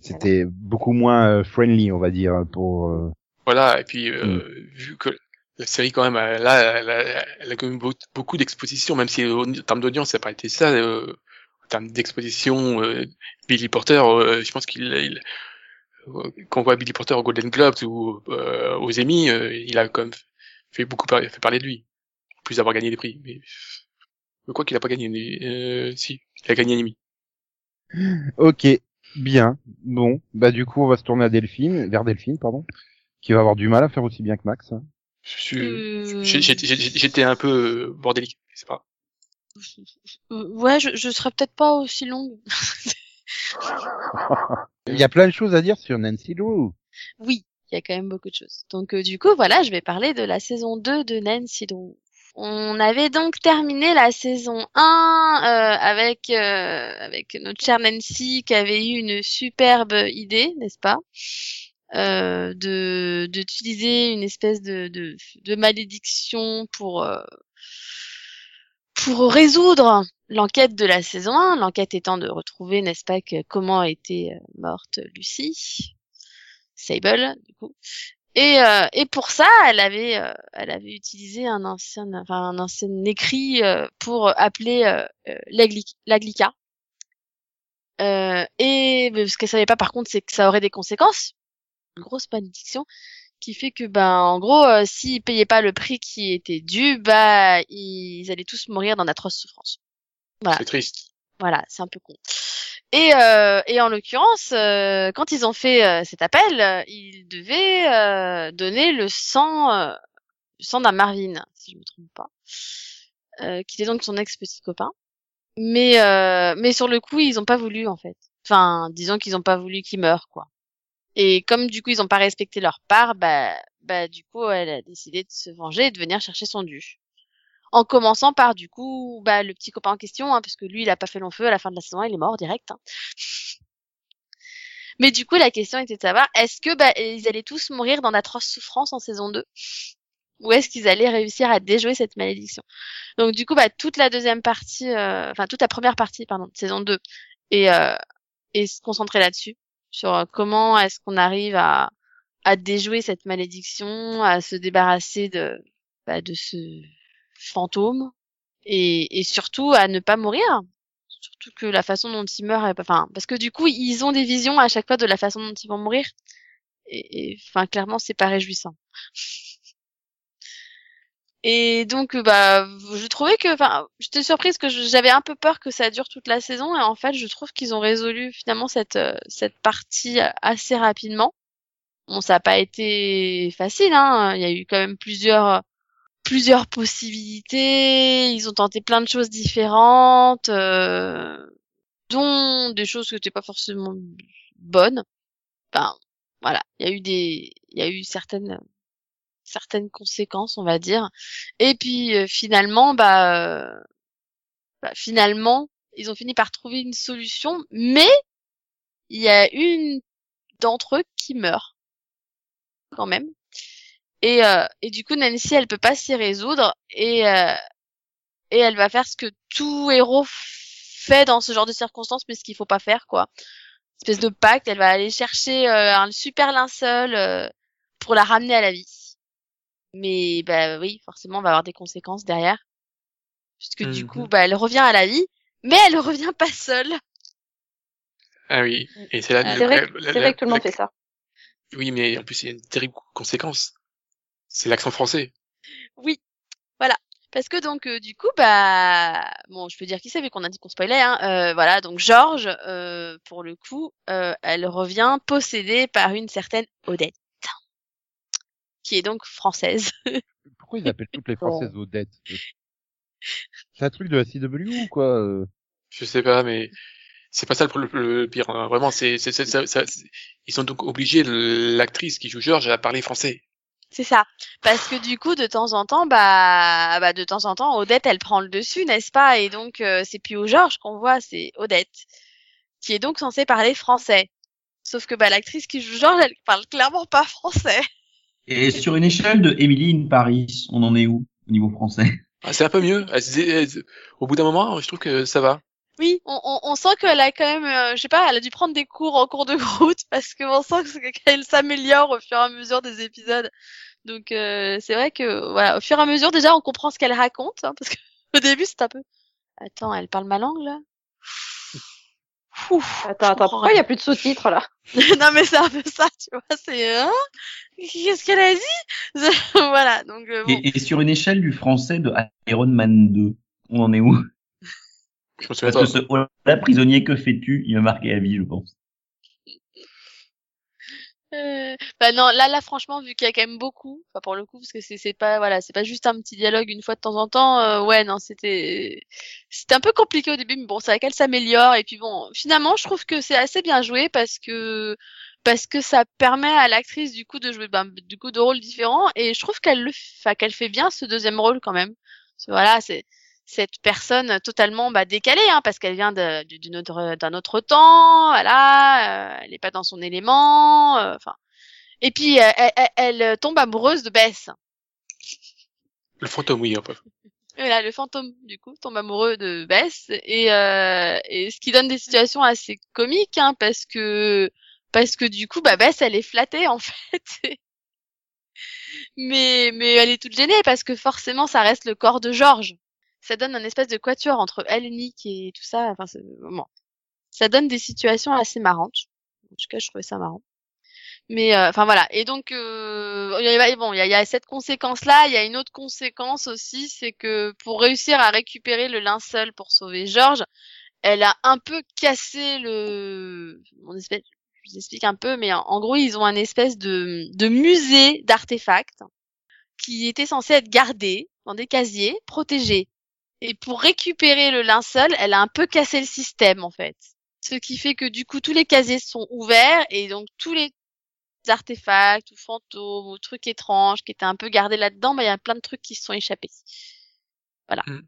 A: C'était beaucoup moins euh, friendly, on va dire, pour. euh,
B: Voilà, et puis euh,
A: Mm.
B: vu que la série quand même, là, elle a, elle a quand même beau- beaucoup d'exposition, même si euh, en termes d'audience, ça n'a pas été ça. Euh, termes d'exposition, euh, Billy Porter, euh, je pense qu'il, il, euh, quand on voit Billy Porter aux Golden Globes ou euh, aux Emmy, euh, il a quand même fait beaucoup par- fait parler de lui, en plus d'avoir gagné des prix. Mais je crois qu'il a pas gagné. mais, Euh, si, il a gagné un Emmy.
A: Ok, bien. Bon, bah du coup, on va se tourner à Delphine, vers Delphine, pardon, qui va avoir du mal à faire aussi bien que Max. hein.
B: Je suis-
D: Euh,
B: j'ai- j'ai- j'ai- J'étais un peu bordélique, c'est pas.
D: Ouais, je, je serais peut-être pas aussi longue. *laughs*
A: Il y a plein de choses à dire sur Nancy Drew.
D: Oui, il y a quand même beaucoup de choses. Donc euh, du coup, voilà, je vais parler de la saison 2 de Nancy Drew. On avait donc terminé la saison 1 euh, avec euh, avec notre chère Nancy qui avait eu une superbe idée, n'est-ce pas? Euh, de d'utiliser une espèce de, de de malédiction pour euh, pour résoudre l'enquête de la saison 1, l'enquête étant de retrouver, n'est-ce pas, que comment était euh, morte Lucie, Sable, du coup. Et, euh, et pour ça, elle avait, euh, elle avait utilisé un ancien, enfin un ancien écrit euh, pour appeler euh, euh, l'agli- l'Aglica. Et ce qu'elle savait pas, par contre, c'est que ça aurait des conséquences, une grosse malédiction, qui fait que, ben, en gros, euh, s'ils payaient pas le prix qui était dû, bah, ils allaient tous mourir dans d'atroces souffrances. Voilà.
B: C'est triste.
D: Voilà, c'est un peu con. Et, euh, et en l'occurrence, euh, quand ils ont fait euh, cet appel, euh, ils devaient euh, donner le sang, euh, le sang d'un Marvin, si je me trompe pas, euh, qui était donc son ex petit copain. Mais euh, mais sur le coup, ils ont pas voulu en fait. Enfin, disons qu'ils ont pas voulu qu'il meure quoi. Et comme du coup ils ont pas respecté leur part, bah bah du coup elle a décidé de se venger et de venir chercher son dû en commençant par du coup bah, le petit copain en question, hein, parce que lui il a pas fait long feu à la fin de la saison, 1, il est mort direct. hein. Mais du coup la question était de savoir est-ce que bah, ils allaient tous mourir dans d'atroces souffrances en saison 2 ou est-ce qu'ils allaient réussir à déjouer cette malédiction? Donc du coup bah toute la deuxième partie, euh, enfin toute la première partie pardon de saison 2 et euh, et se concentrer là-dessus sur euh, comment est-ce qu'on arrive à à déjouer cette malédiction, à se débarrasser de bah, de ce fantôme et, et surtout à ne pas mourir. Surtout que la façon dont ils meurent, enfin, parce que du coup, ils ont des visions à chaque fois de la façon dont ils vont mourir. Et, et, enfin, clairement, c'est pas réjouissant. Et donc, euh, bah, je trouvais que, enfin, j'étais surprise que j'avais un peu peur que ça dure toute la saison, et en fait, je trouve qu'ils ont résolu finalement cette euh, cette partie assez rapidement. Bon, ça n'a pas été facile, hein. Il y a eu quand même plusieurs plusieurs possibilités. Ils ont tenté plein de choses différentes. euh, dont des choses qui n'étaient pas forcément bonnes. Enfin, voilà, il y a eu des, il y a eu certaines, certaines conséquences, on va dire. Et puis euh, finalement, bah, euh, bah, finalement, ils ont fini par trouver une solution, mais il y a une d'entre eux qui meurt quand même. Et, euh, et du coup, Nancy, elle peut pas s'y résoudre et et elle va faire ce que tout héros fait dans ce genre de circonstances, mais ce qu'il faut pas faire, quoi. Espèce de pacte, elle va aller chercher un super linceul pour la ramener à la vie. Mais bah oui, forcément, on va avoir des conséquences derrière, puisque du
B: Mhm.
D: coup, bah elle revient à la vie, mais elle ne revient pas seule.
B: Ah oui. Et c'est là.
C: C'est vrai,
B: la-
C: que-
B: la-
C: c'est vrai que tout le monde
B: la-
C: fait ça.
B: Oui, mais en plus, il y a une terrible conséquence. C'est l'accent français.
D: Oui, voilà. Parce que donc euh, du coup bah bon je peux dire qui c'est vu qu'on a dit qu'on spoilait hein. Euh, voilà donc Georges euh, pour le coup euh, elle revient possédée par une certaine Odette qui est donc française.
A: Pourquoi ils appellent toutes les *laughs* Françaises Odette C'est un truc de la CW ou quoi euh?
B: Je sais pas, mais c'est pas ça le, le- le pire. hein. Vraiment, c'est, c'est, c'est- ça- ça- c'est- ils sont donc obligés, l'actrice qui joue George, à parler français.
D: C'est ça. Parce que du coup de temps en temps bah bah de temps en temps Odette elle prend le dessus n'est-ce pas? Et donc euh, c'est plus au Georges qu'on voit c'est Odette qui est donc censée parler français. Sauf que bah l'actrice qui joue Georges elle parle clairement pas français.
E: Et sur une échelle de Emily in Paris, on en est où au niveau français?
B: Ah, c'est un peu mieux. Au bout d'un moment, je trouve que ça va.
D: Oui, on, on, on sent qu'elle a quand même, euh, je sais pas, elle a dû prendre des cours en cours de route *laughs* parce que on sent qu'elle s'améliore au fur et à mesure des épisodes. Donc euh, c'est vrai que voilà, au fur et à mesure déjà on comprend ce qu'elle raconte hein, parce qu'au *laughs* début c'est un peu. Attends, elle parle ma langue là? Ouf,
C: Attends, attends, pourquoi il y a plus de sous-titres là *laughs*
D: non mais c'est un peu ça, tu vois, c'est hein Qu'est-ce qu'elle a dit *laughs* Voilà, donc euh, bon.
E: et, et sur une échelle du français de Iron Man 2, on en est où?
B: Je
E: Parce que ce oh là, prisonnier, que fais-tu? Il m'a marqué à vie, je pense.
D: Bah non, là, là, franchement, vu qu'il y a quand même beaucoup, enfin pour le coup, parce que c'est pas, voilà, c'est pas juste un petit dialogue une fois de temps en temps. euh, ouais, non, c'était, c'était un peu compliqué au début, mais bon, c'est vrai qu'elle s'améliore. Et puis bon, finalement, je trouve que c'est assez bien joué parce que parce que ça permet à l'actrice du coup de jouer, ben, du coup, de rôles différents. Et je trouve qu'elle le, qu'elle fait bien ce deuxième rôle quand même. Voilà, c'est cette personne totalement bah, décalée, hein, parce qu'elle vient de- du- d'une autre- d'un autre temps, voilà, euh, elle n'est pas dans son élément, euh, enfin. et puis euh, elle, elle- elle tombe amoureuse de Bess.
B: Le fantôme, oui, un peu.
D: Et là, le fantôme du coup tombe amoureux de Bess et, euh, et ce qui donne des situations assez comiques, hein, parce que parce que du coup, bah Bess, elle est flattée en *laughs* fait. mais mais elle est toute gênée parce que forcément, ça reste le corps de Georges. Ça donne un espèce de quatuor entre elle et Nick et tout ça. Enfin, bon. Ça donne des situations assez marrantes. En tout cas, je trouvais ça marrant. Mais euh, enfin voilà. Et donc euh, il y a, bon, il y a, y a cette conséquence-là. Il y a une autre conséquence aussi, c'est que pour réussir à récupérer le linceul pour sauver Georges, elle a un peu cassé le. Mon espèce, je vous explique un peu, mais en, en gros, ils ont un espèce de, de musée d'artefacts qui était censé être gardé dans des casiers, protégés. Et pour récupérer le linceul, elle a un peu cassé le système en fait. Ce qui fait que du coup tous les casiers sont ouverts et donc tous les artefacts ou fantômes ou trucs étranges qui étaient un peu gardés là-dedans, bah il y a plein de trucs qui se sont échappés. Voilà.
B: Mm.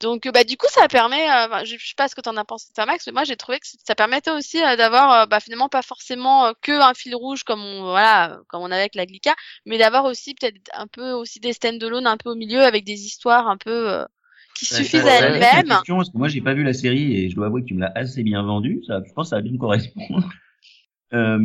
D: Donc bah du coup ça permet, euh, je, sais pas ce que t'en as pensé toi Max, mais moi j'ai trouvé que ça permettait aussi euh, d'avoir euh, bah, finalement pas forcément euh, que un fil rouge comme on voilà comme on avait avec la Glica, mais d'avoir aussi peut-être un peu aussi des stand-alone un peu au milieu avec des histoires un peu euh, qui suffisent à elles-mêmes.
E: question, parce que moi j'ai pas vu la série et je dois avouer que tu me l'as assez bien vendue. Ça, je pense que ça va bien me correspondre. *laughs* Euh,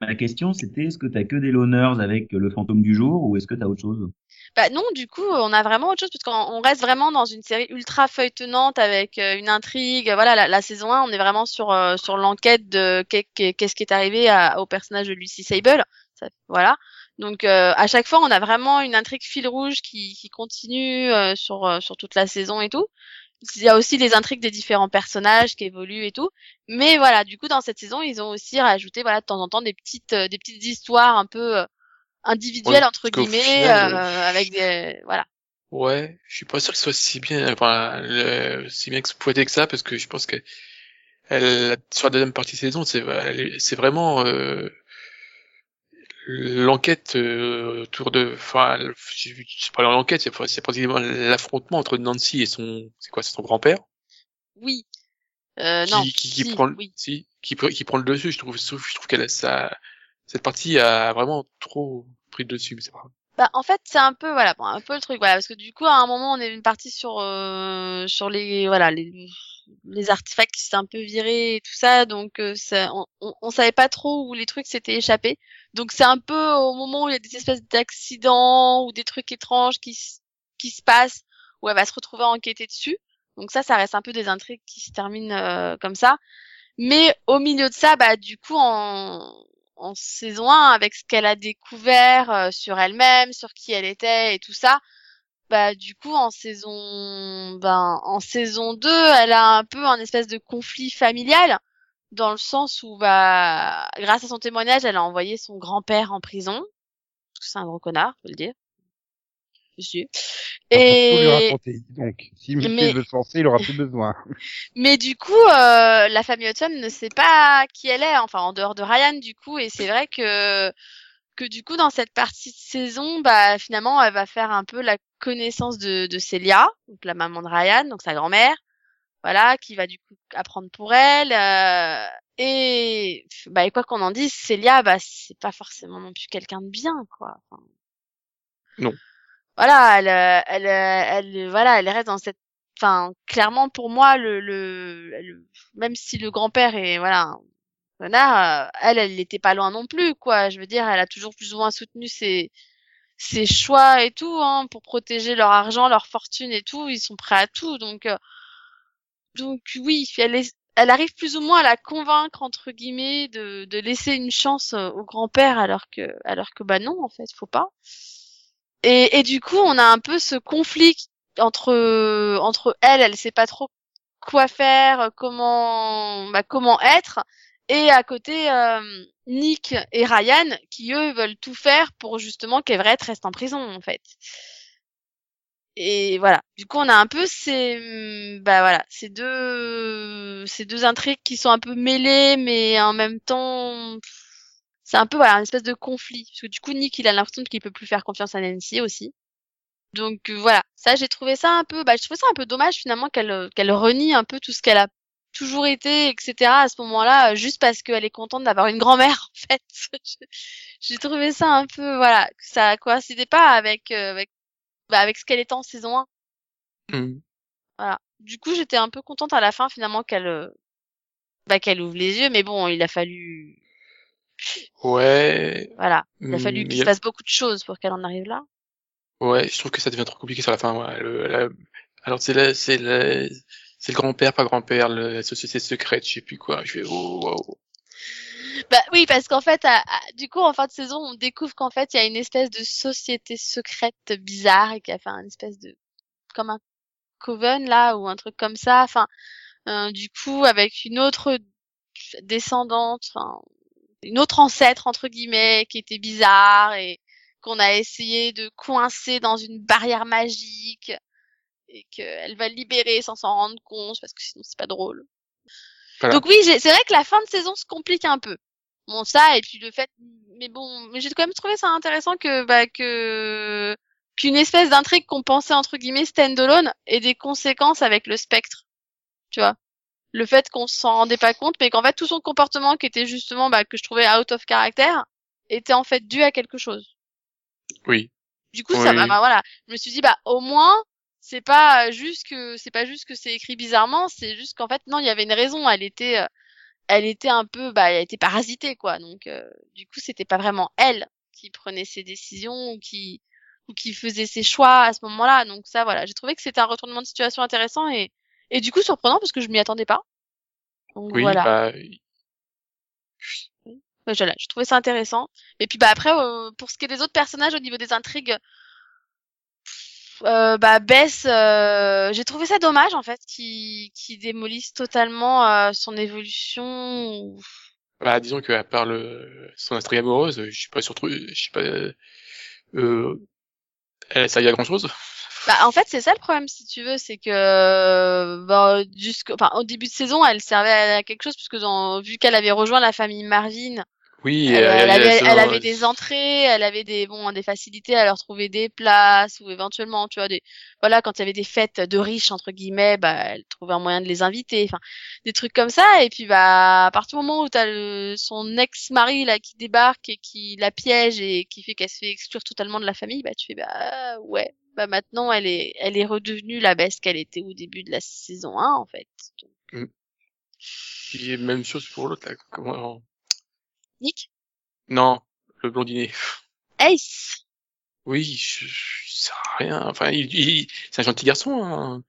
E: ma question c'était est-ce que t'as que des loners avec le fantôme du jour ou est-ce que t'as autre chose?
D: Bah non, du coup, on a vraiment autre chose parce qu'on on reste vraiment dans une série ultra feuilletonnante avec euh, une intrigue. Voilà, la, la saison 1, on est vraiment sur euh, sur l'enquête de qu'est- qu'est- qu'est-ce qui est arrivé à- au personnage de Lucy Sable. Ça, voilà. Donc euh, à chaque fois, on a vraiment une intrigue fil rouge qui qui continue euh, sur euh, sur toute la saison et tout. Il y a aussi les intrigues des différents personnages qui évoluent et tout. Mais voilà, du coup, dans cette saison, ils ont aussi rajouté voilà de temps en temps des petites euh, des petites histoires un peu euh, individuelles
B: Ouais,
D: entre guillemets
B: final,
D: euh, avec des voilà.
B: Ouais, je suis pas sûr que ce soit si bien, enfin, le- si bien exploité que ça, parce que je pense que elle, sur la deuxième partie de saison, c'est c'est vraiment euh, l'enquête euh, autour de, enfin, sais pas l'enquête, c'est c'est pratiquement l'affrontement entre Nancy et son, c'est quoi, c'est son grand-père,
D: Oui. Euh,
B: qui,
D: non.
B: qui, qui
D: si,
B: prend,
D: oui.
B: si, qui, pr- qui prend le dessus. Je trouve, je trouve qu'elle a ça, cette partie a vraiment trop pris le dessus, mais c'est pas grave.
D: Bah, en fait, c'est un peu voilà, bon, un peu le truc voilà parce que du coup à un moment on est une partie sur euh, sur les voilà les les artefacts qui s'étaient un peu virés et tout ça donc euh, ça, on, on, on savait pas trop où les trucs s'étaient échappés. Donc c'est un peu au moment où il y a des espèces d'accidents ou des trucs étranges qui qui se passent où elle va se retrouver à enquêter dessus. Donc ça ça reste un peu des intrigues qui se terminent euh, comme ça. Mais au milieu de ça bah du coup en en saison 1 avec ce qu'elle a découvert euh, sur elle-même, sur qui elle était et tout ça. Bah du coup en saison ben en saison 2, elle a un peu un espèce de conflit familial dans le sens où bah grâce à son témoignage, elle a envoyé son grand-père en prison. Parce que c'est un gros connard, faut le dire. Monsieur.
A: Tout lui
D: Et
A: raconter. Donc, si Mickey
D: Mais-
A: veut se il aura plus besoin. *laughs* *laughs*
D: Mais du coup, euh, la famille Hudson ne sait pas qui elle est, enfin en dehors de Ryan du coup, et c'est vrai que que du coup dans cette partie de saison, bah finalement elle va faire un peu la connaissance de, de Celia, donc la maman de Ryan, donc sa grand-mère, voilà, qui va du coup apprendre pour elle. euh, et bah et quoi qu'on en dise, Celia, bah c'est pas forcément non plus quelqu'un de bien, quoi. Enfin,
B: Non.
D: Voilà, elle, euh, elle, euh, elle, voilà, elle reste dans cette enfin clairement pour moi le, le, le- même si le grand-père est voilà connard euh, elle elle n'était pas loin non plus quoi. Je veux dire elle a toujours plus ou moins soutenu ses ses choix et tout hein, pour protéger leur argent leur fortune et tout. Ils sont prêts à tout. Donc euh, donc oui elle est elle arrive plus ou moins à la convaincre entre guillemets de, de laisser une chance euh, au grand-père alors que alors que bah non en fait faut pas. Et, et du coup on a un peu ce conflit entre entre elle, elle sait pas trop quoi faire, comment bah, comment être, et à côté euh, Nick et Ryan qui eux veulent tout faire pour justement qu'Everett reste en prison en fait. Et voilà. Du coup, on a un peu ces bah voilà, ces deux ces deux intrigues qui sont un peu mêlées mais en même temps c'est un peu voilà, une espèce de conflit parce que du coup Nick il a l'impression qu'il peut plus faire confiance à Nancy aussi. Donc euh, voilà, ça j'ai trouvé ça un peu, bah je trouvais ça un peu dommage finalement qu'elle euh, qu'elle renie un peu tout ce qu'elle a toujours été, etc. à ce moment-là, euh, juste parce qu'elle est contente d'avoir une grand-mère *laughs* en fait. *laughs* j'ai trouvé ça un peu, voilà, que ça coïncidait pas avec euh, avec bah, avec ce qu'elle était en saison 1.
B: Hmm.
D: Voilà. Du coup, j'étais un peu contente à la fin finalement qu'elle euh, bah, qu'elle ouvre les yeux, mais bon, il a fallu,
B: Ouais.
D: voilà, il a fallu
B: il
D: qu'il se
B: a-
D: passe beaucoup de choses pour qu'elle en arrive là.
B: Ouais, je trouve que ça devient trop compliqué sur la fin. Ouais. Le- la- Alors c'est le, c'est le, c'est le grand-père, pas grand-père, la société secrète, je sais plus quoi. Je fais oh.
D: Bah oui, parce qu'en fait, du coup, en fin de saison, on découvre qu'en fait, il y a une espèce de société secrète bizarre qui a fait un espèce de comme un coven là ou un truc comme ça. Enfin, euh, du coup, avec une autre descendante, enfin, une autre ancêtre entre guillemets qui était bizarre et qu'on a essayé de coincer dans une barrière magique et qu'elle va libérer sans s'en rendre compte parce que sinon c'est pas drôle.
B: Voilà.
D: Donc oui, c'est vrai que la fin de saison se complique un peu. Bon ça et puis le fait, mais bon, mais j'ai quand même trouvé ça intéressant que bah que qu'une espèce d'intrigue qu'on pensait entre guillemets standalone ait des conséquences avec le spectre. Tu vois, le fait qu'on s'en rendait pas compte, mais qu'en fait tout son comportement qui était justement bah que je trouvais out of character était en fait dû à quelque chose.
B: Oui.
D: Du coup, ça m'a, bah, voilà, je me suis dit bah au moins c'est pas juste que c'est pas juste que c'est écrit bizarrement, c'est juste qu'en fait non, il y avait une raison, elle était euh, elle était un peu bah elle était parasitée quoi. Donc euh, du coup, c'était pas vraiment elle qui prenait ses décisions ou qui ou qui faisait ses choix à ce moment-là. Donc ça voilà, j'ai trouvé que c'était un retournement de situation intéressant et et du coup surprenant parce que je m'y attendais pas. Donc
B: Oui,
D: voilà.
B: bah,
D: voilà, je trouvais ça intéressant. Et puis bah après, euh, pour ce qui est des autres personnages au niveau des intrigues, euh, bah Bess, euh, j'ai trouvé ça dommage en fait qu'ils qu'ils démolissent totalement euh, son évolution.
B: bah, disons que à part le, son intrigue amoureuse, je suis pas surtout, je sais pas, euh, elle, ça y a grand chose. *laughs*
D: Bah, en fait, c'est ça le problème, si tu veux, c'est que, bah, jusqu'au, enfin, au début de saison, elle servait à quelque chose, puisque dans, vu qu'elle avait rejoint la famille Marvin,
B: Oui,
D: elle,
B: euh,
D: elle avait, elle
B: euh,
D: des entrées, elle avait des, bon, des facilités à leur trouver des places, ou éventuellement, tu vois, des, voilà, quand il y avait des fêtes de riches, entre guillemets, bah, elle trouvait un moyen de les inviter, enfin, des trucs comme ça, et puis, bah, à partir du moment où t'as le, son ex-mari, là, qui débarque et qui la piège et qui fait qu'elle se fait exclure totalement de la famille, bah, tu fais, bah, ouais, bah, maintenant, elle est, elle est redevenue la baisse qu'elle était au début de la saison 1, en fait. Donc,
B: puis même chose pour l'autre, là. Comment...
D: Nick?
B: Non, le blondinet.
D: Ace!
B: Oui, je, je, à rien. Enfin, il, il- c'est un gentil garçon. Hein.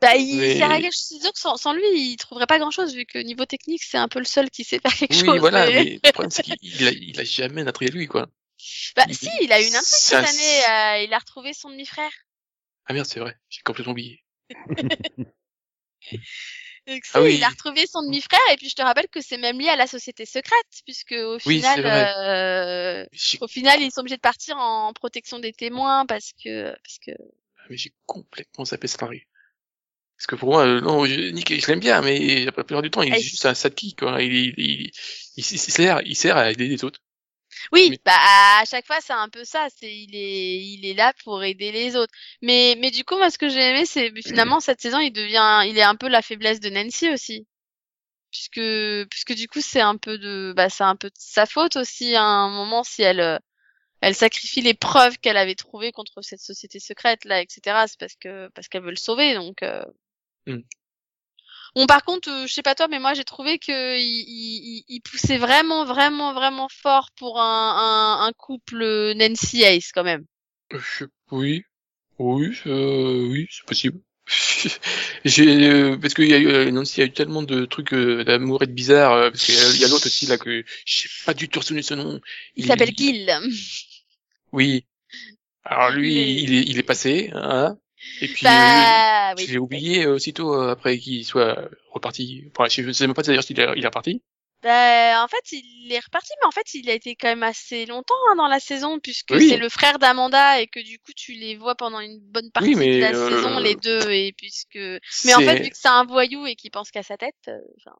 D: Bah, il
B: Mais-
D: sert à quelque chose. Disons que sans, sans lui, il trouverait pas grand chose, vu que niveau technique, c'est un peu le seul qui sait faire quelque
B: Oui,
D: chose.
B: voilà.
D: mais-
B: Mais le *laughs* problème, c'est qu'il il a, il a jamais d'intrigue à lui, quoi.
D: Bah,
B: il-
D: si, il a eu une intrigue cette
B: un-
D: année, euh, il a retrouvé son demi-frère.
B: Ah merde, c'est vrai. J'ai complètement oublié. *laughs*
D: Donc,
B: Ah oui.
D: il a retrouvé son demi-frère, et puis je te rappelle que c'est même lié à la société secrète, puisque au
B: Oui,
D: final, euh, au final, ils sont obligés de partir en protection des témoins, parce que, parce que,
B: mais j'ai complètement zappé cette intrigue. Parce que pour moi, euh, non, je, Nick, je l'aime bien, mais la plupart du temps, il est juste un sidekick, quoi. Il, il, il, il sert, il sert à aider les autres.
D: Oui, bah à chaque fois c'est un peu ça, c'est il est il est là pour aider les autres. Mais mais du coup moi ce que j'ai aimé c'est finalement cette saison il devient il est un peu la faiblesse de Nancy aussi. Puisque puisque du coup c'est un peu de bah c'est un peu de sa faute aussi à un moment si elle euh, elle sacrifie les preuves qu'elle avait trouvées contre cette société secrète là etc. C'est parce que parce qu'elle veut le sauver donc. euh.
B: Mm.
D: Bon par contre euh, je sais pas toi mais moi j'ai trouvé que il, il, il- il poussait vraiment vraiment vraiment fort pour un, un, un couple Nancy Ace quand même.
B: Euh, Je, oui, oui, euh, oui, c'est possible. *laughs* J'ai, euh, parce qu'il y a eu, euh, Nancy, il a eu tellement de trucs euh, d'amour et de bizarre, euh, parce qu'il y a- il l'autre aussi là que j'ai pas du tout retenu ce nom.
D: Il, s'appelle Gil.
B: Oui. Alors lui,
D: Il est-
B: il est, il est passé, hein. Et puis,
D: Bah
B: euh,
D: oui.
B: l'ai oublié euh, aussitôt euh, après qu'il soit reparti. Enfin, je sais même pas d'ailleurs s'il est, il est reparti.
D: Bah, en fait, il est reparti, mais en fait, il a été quand même assez longtemps hein, dans la saison, puisque
B: Oui.
D: c'est le frère d'Amanda et que du coup, tu les vois pendant une bonne partie
B: mais,
D: de la
B: euh,
D: saison, les deux, et puisque. Mais en fait, vu que c'est un voyou et qu'il pense qu'à sa tête, euh, enfin,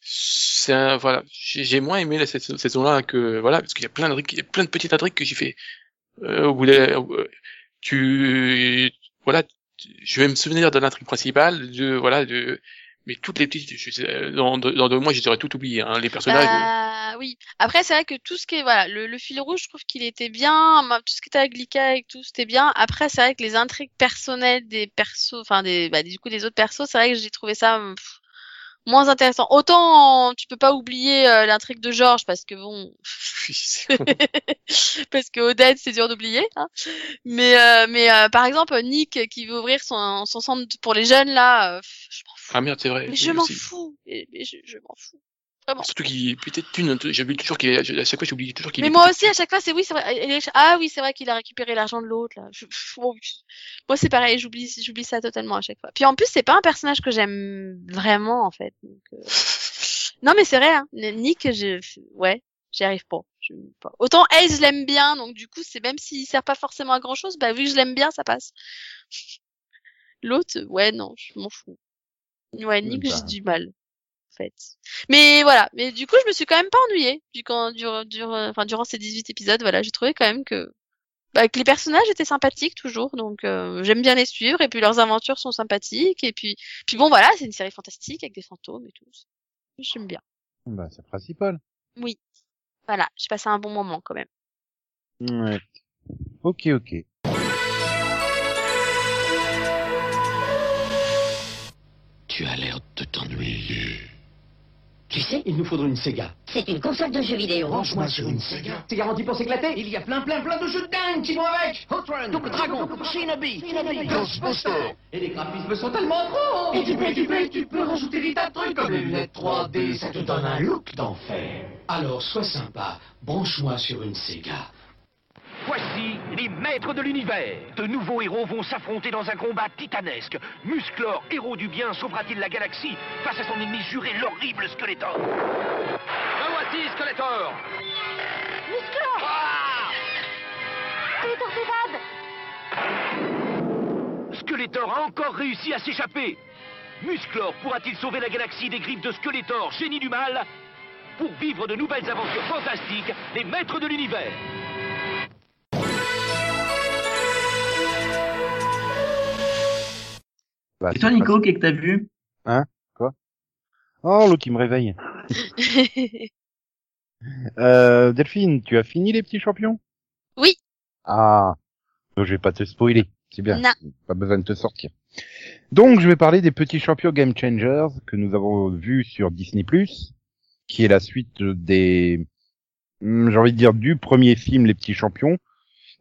B: c'est un, voilà, j'ai j'ai moins aimé cette saison-là que, voilà, parce qu'il y a plein de, trucs- il y a plein de petites intrigues que j'ai fait, euh, au bout de, euh, tu, voilà, je vais me souvenir de l'intrigue principale, de, voilà, de, mais toutes les petites, je dans, deux- dans deux mois, j'aurais tout oublié, hein, les personnages.
D: Bah, oui. Après, c'est vrai que tout ce qui est, voilà, le, fil rouge, je trouve qu'il était bien. Tout ce qui était avec Lika et tout, c'était bien. Après, c'est vrai que les intrigues personnelles des persos, enfin, des, bah, du coup, des autres persos, c'est vrai que j'ai trouvé ça, moins intéressant. Autant, tu peux pas oublier euh, l'intrigue de George parce que bon, *laughs* *laughs* parce que Odette, c'est dur d'oublier. Hein. Mais, euh, mais euh, par exemple, Nick qui veut ouvrir son, son centre pour les jeunes là, euh, je m'en fous.
B: ah merde, c'est vrai.
D: mais je m'en fous. Mais, mais je, je m'en fous. Vraiment.
B: Surtout qu'il, peut-être une, j'oublie toujours qu'il, est- à chaque fois, j'oublie toujours qu'il
D: Mais moi aussi, à chaque fois, c'est oui, c'est vrai. est- Ah oui, c'est vrai qu'il a récupéré l'argent de l'autre là. Je- pff, bon, je- Moi, c'est pareil, j'oublie, j'oublie ça totalement à chaque fois. Puis en plus, c'est pas un personnage que j'aime vraiment en fait. Donc, euh, *laughs* Non, mais c'est vrai. Hein. Nick, je... ouais, j'y arrive pas. Je... pas. Autant Ace, je l'aime bien, donc du coup, c'est même s'il sert pas forcément à grand chose, bah vu que je l'aime bien, ça passe. L'autre, ouais, non, je m'en fous. Ouais, Nick,
A: Bah.
D: j'ai du mal. Fait. Mais voilà, mais du coup, je me suis quand même pas ennuyée du quand dur, dur, enfin durant ces 18 épisodes, voilà, j'ai trouvé quand même que bah, que les personnages étaient sympathiques toujours, donc euh, j'aime bien les suivre et puis leurs aventures sont sympathiques et puis puis bon voilà, c'est une série fantastique avec des fantômes et tout. J'aime bien.
A: Bah, c'est principal.
D: Oui. Voilà, j'ai passé un bon moment quand même.
A: Ouais. Ok, ok.
F: Tu as l'air de t'ennuyer.
G: Tu sais, il nous faudrait une Sega.
H: C'est une console de jeux vidéo.
F: Branche-moi sur une Sega.
G: C'est garanti pour s'éclater Il y a plein plein plein de jeux de dingue qui vont avec Hot Run, Double Dragon, Shinobi,
F: Ghostbusters.
G: Et les graphismes sont tellement gros
F: Et tu peux, tu peux, tu peux
G: rajouter des tas de trucs
F: Comme les lunettes 3D, ça te donne un look d'enfer.
G: Alors, sois sympa, branche-moi sur une Sega.
I: Voici les maîtres de l'univers. De nouveaux héros vont s'affronter dans un combat titanesque. Musclor, héros du bien, sauvera-t-il la galaxie face à son ennemi juré, l'horrible Skeletor Me voici, Skeletor
H: Musclor
I: Ah Skeletor a encore réussi à s'échapper. Musclor pourra-t-il sauver la galaxie des griffes de Skeletor, génie du mal, pour vivre de nouvelles aventures fantastiques des maîtres de l'univers?
A: Bah,
E: Et toi,
A: c'est
E: Nico, qu'est-ce que t'as vu?
A: Pas- Oh, l'eau qui me réveille. *laughs* Euh, Delphine, tu as fini les petits champions?
D: Oui.
A: Ah, donc je vais pas te spoiler. C'est bien.
D: Non.
A: Pas besoin de te sortir. Donc, je vais parler des petits champions Game Changers que nous avons vus sur Disney+, qui est la suite des, hmm, j'ai envie de dire, du premier film Les Petits Champions.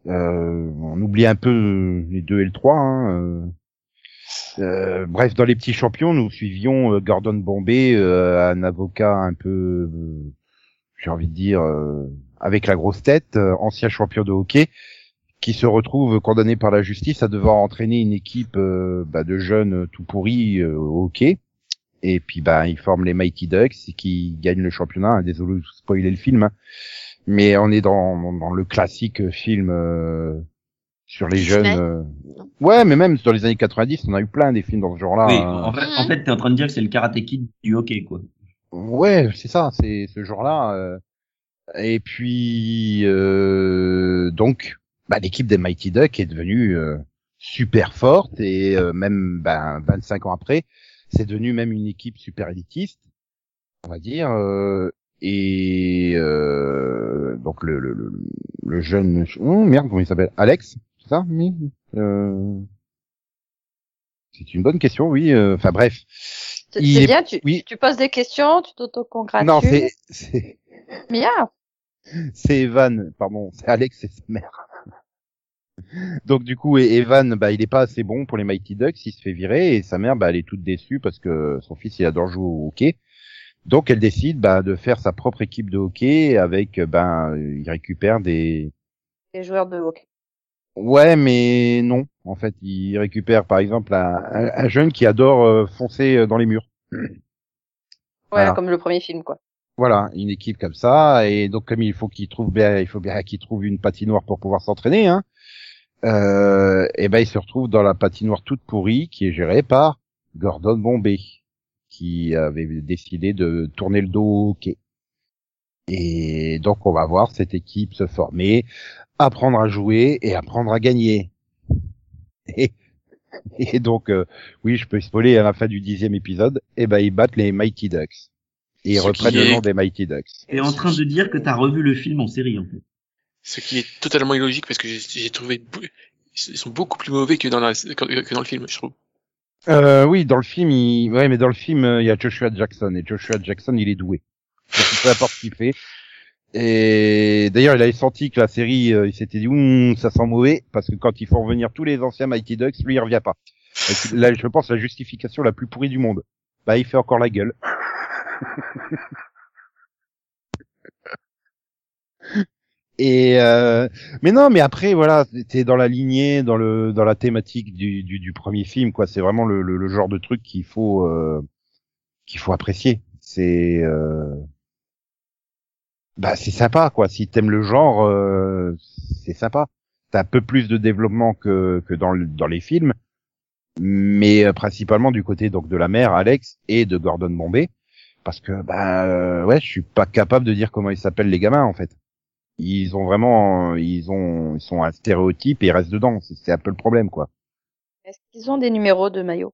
A: Euh, on oublie un peu les deux et le trois. Hein, euh. Bref, dans Les Petits Champions, nous suivions euh, Gordon Bombay, euh, un avocat un peu, euh, j'ai envie de dire, euh, avec la grosse tête, ancien champion de hockey, qui se retrouve condamné par la justice à devoir entraîner une équipe bah, de jeunes tout pourris au hockey. Et puis bah ils forment les Mighty Ducks et qui gagnent le championnat. hein, Désolé de spoiler le film, hein. mais on est dans, dans le classique film sur les jeunes. euh, Ouais, mais même dans les années 90, on a eu plein des films dans ce genre-là.
E: Oui,
A: hein.
E: en fait, en fait, t'es en train de dire que c'est le karaté kid du hockey, quoi.
A: Ouais, c'est ça, c'est ce genre-là. euh. Et puis euh, donc, bah, l'équipe des Mighty Ducks est devenue euh, super forte et euh, même ben 25 ans après, c'est devenu même une équipe super élitiste, on va dire. euh, et euh, donc le, le, le, le jeune, oh, merde, comment il s'appelle? Alex, ça oui euh... C'est une bonne question, oui. euh, Enfin bref.
H: C'est
A: est-
H: bien, tu,
A: oui.
H: tu poses des questions, tu t'autocongratules.
A: Non, c'est c'est *laughs*
H: bien.
A: c'est Evan, pardon, c'est Alex et sa mère. Donc du coup, et- Evan, bah il est pas assez bon pour les Mighty Ducks, il se fait virer et sa mère, bah elle est toute déçue parce que son fils il adore jouer au hockey. Donc elle décide bah, de faire sa propre équipe de hockey avec ben il récupère des
H: Les joueurs de hockey.
A: Ouais mais non en fait il récupère par exemple un, un- un jeune qui adore euh, foncer dans les murs.
H: Ouais,
A: Voilà.
H: comme le premier film, quoi.
A: Voilà, une équipe comme ça, et donc comme il faut qu'il trouve bien, il faut bien qu'il trouve une patinoire pour pouvoir s'entraîner, hein. Euh, et ben il se retrouve dans la patinoire toute pourrie qui est gérée par Gordon Bombay, qui avait décidé de tourner le dos au hockey. Et donc on va voir cette équipe se former, apprendre à jouer et apprendre à gagner. Et, et donc euh, oui, je peux spoiler à la fin du dixième épisode, et ben ils battent les Mighty Ducks. Et ils
B: Ce
A: reprennent le
B: est-
A: nom des Mighty Ducks.
E: T'es en train de dire que t'as revu le film en série, en fait.
B: Ce qui est totalement illogique parce que j'ai trouvé ils sont beaucoup plus mauvais que dans la, que, dans le film, je trouve.
A: Euh, oui, dans le film, il... ouais, mais dans le film, euh, il y a Joshua Jackson et Joshua Jackson, il est doué. Donc, peu importe ce qu'il fait. Et d'ailleurs, il avait senti que la série, euh, il s'était dit, Hum, ça sent mauvais, parce que quand ils font revenir tous les anciens Mighty Ducks, lui, il revient pas. Là, je pense la justification la plus pourrie du monde. Bah, il fait encore la gueule. *laughs* Et euh, mais non, mais après voilà, t'es dans la lignée, dans le dans la thématique du du, du premier film quoi. C'est vraiment le, le, le genre de truc qu'il faut euh, qu'il faut apprécier. C'est euh, bah c'est sympa quoi. Si t'aimes le genre, euh, c'est sympa. T'as un peu plus de développement que que dans le, dans les films, mais euh, principalement du côté donc de la mère Alex et de Gordon Bombay, parce que bah euh, ouais, je suis pas capable de dire comment ils s'appellent les gamins en fait. Ils ont vraiment ils ont ils sont un stéréotype et ils restent dedans. C'est un peu le problème quoi.
H: Est-ce qu'ils ont des numéros de maillot?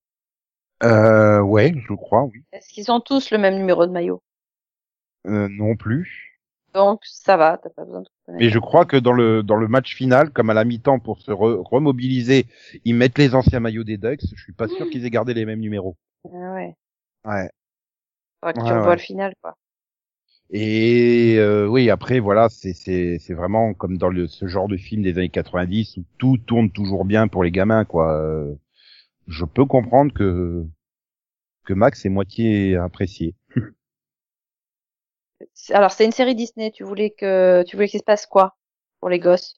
A: Euh, ouais je crois oui.
H: Est-ce qu'ils ont tous le même numéro de maillot?
A: Euh, non plus
H: Donc, ça va, t'as pas besoin de
A: mais je crois que dans le dans le match final comme à la mi-temps pour se re- remobiliser ils mettent les anciens maillots des Ducks je suis pas sûr qu'ils aient gardé les mêmes numéros
H: Ah ouais.
A: ouais
H: Faudra que tu
A: ouais.
H: le final, quoi.
A: Et euh, oui, après voilà, c'est c'est c'est vraiment comme dans le, ce genre de film des années 90 où tout tourne toujours bien pour les gamins quoi. Euh, Je peux comprendre que que Max est moitié apprécié.
H: Alors, c'est une série Disney. Tu voulais que, tu voulais qu'il se passe quoi pour les gosses?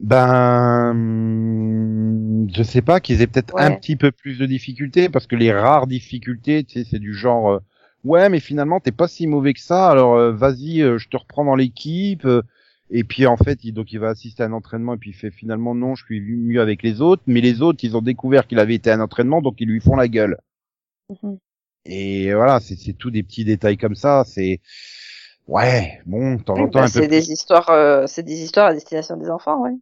A: Ben hum, je sais pas qu'ils aient peut-être
H: Ouais.
A: un petit peu plus de difficultés parce que les rares difficultés, tu sais, c'est du genre euh, ouais, mais finalement t'es pas si mauvais que ça, alors euh, vas-y, euh, je te reprends dans l'équipe. euh, Et puis en fait, il, donc il va assister à un entraînement et puis il fait finalement non, je suis mieux avec les autres. Mais les autres, ils ont découvert qu'il avait été à un entraînement, donc ils lui font la gueule.
H: Mhm.
A: Et voilà, c'est c'est tout des petits détails comme ça. C'est ouais, bon, de temps en temps
H: bah,
A: un peu.
H: c'est des histoires, euh, c'est des histoires à destination des enfants, oui.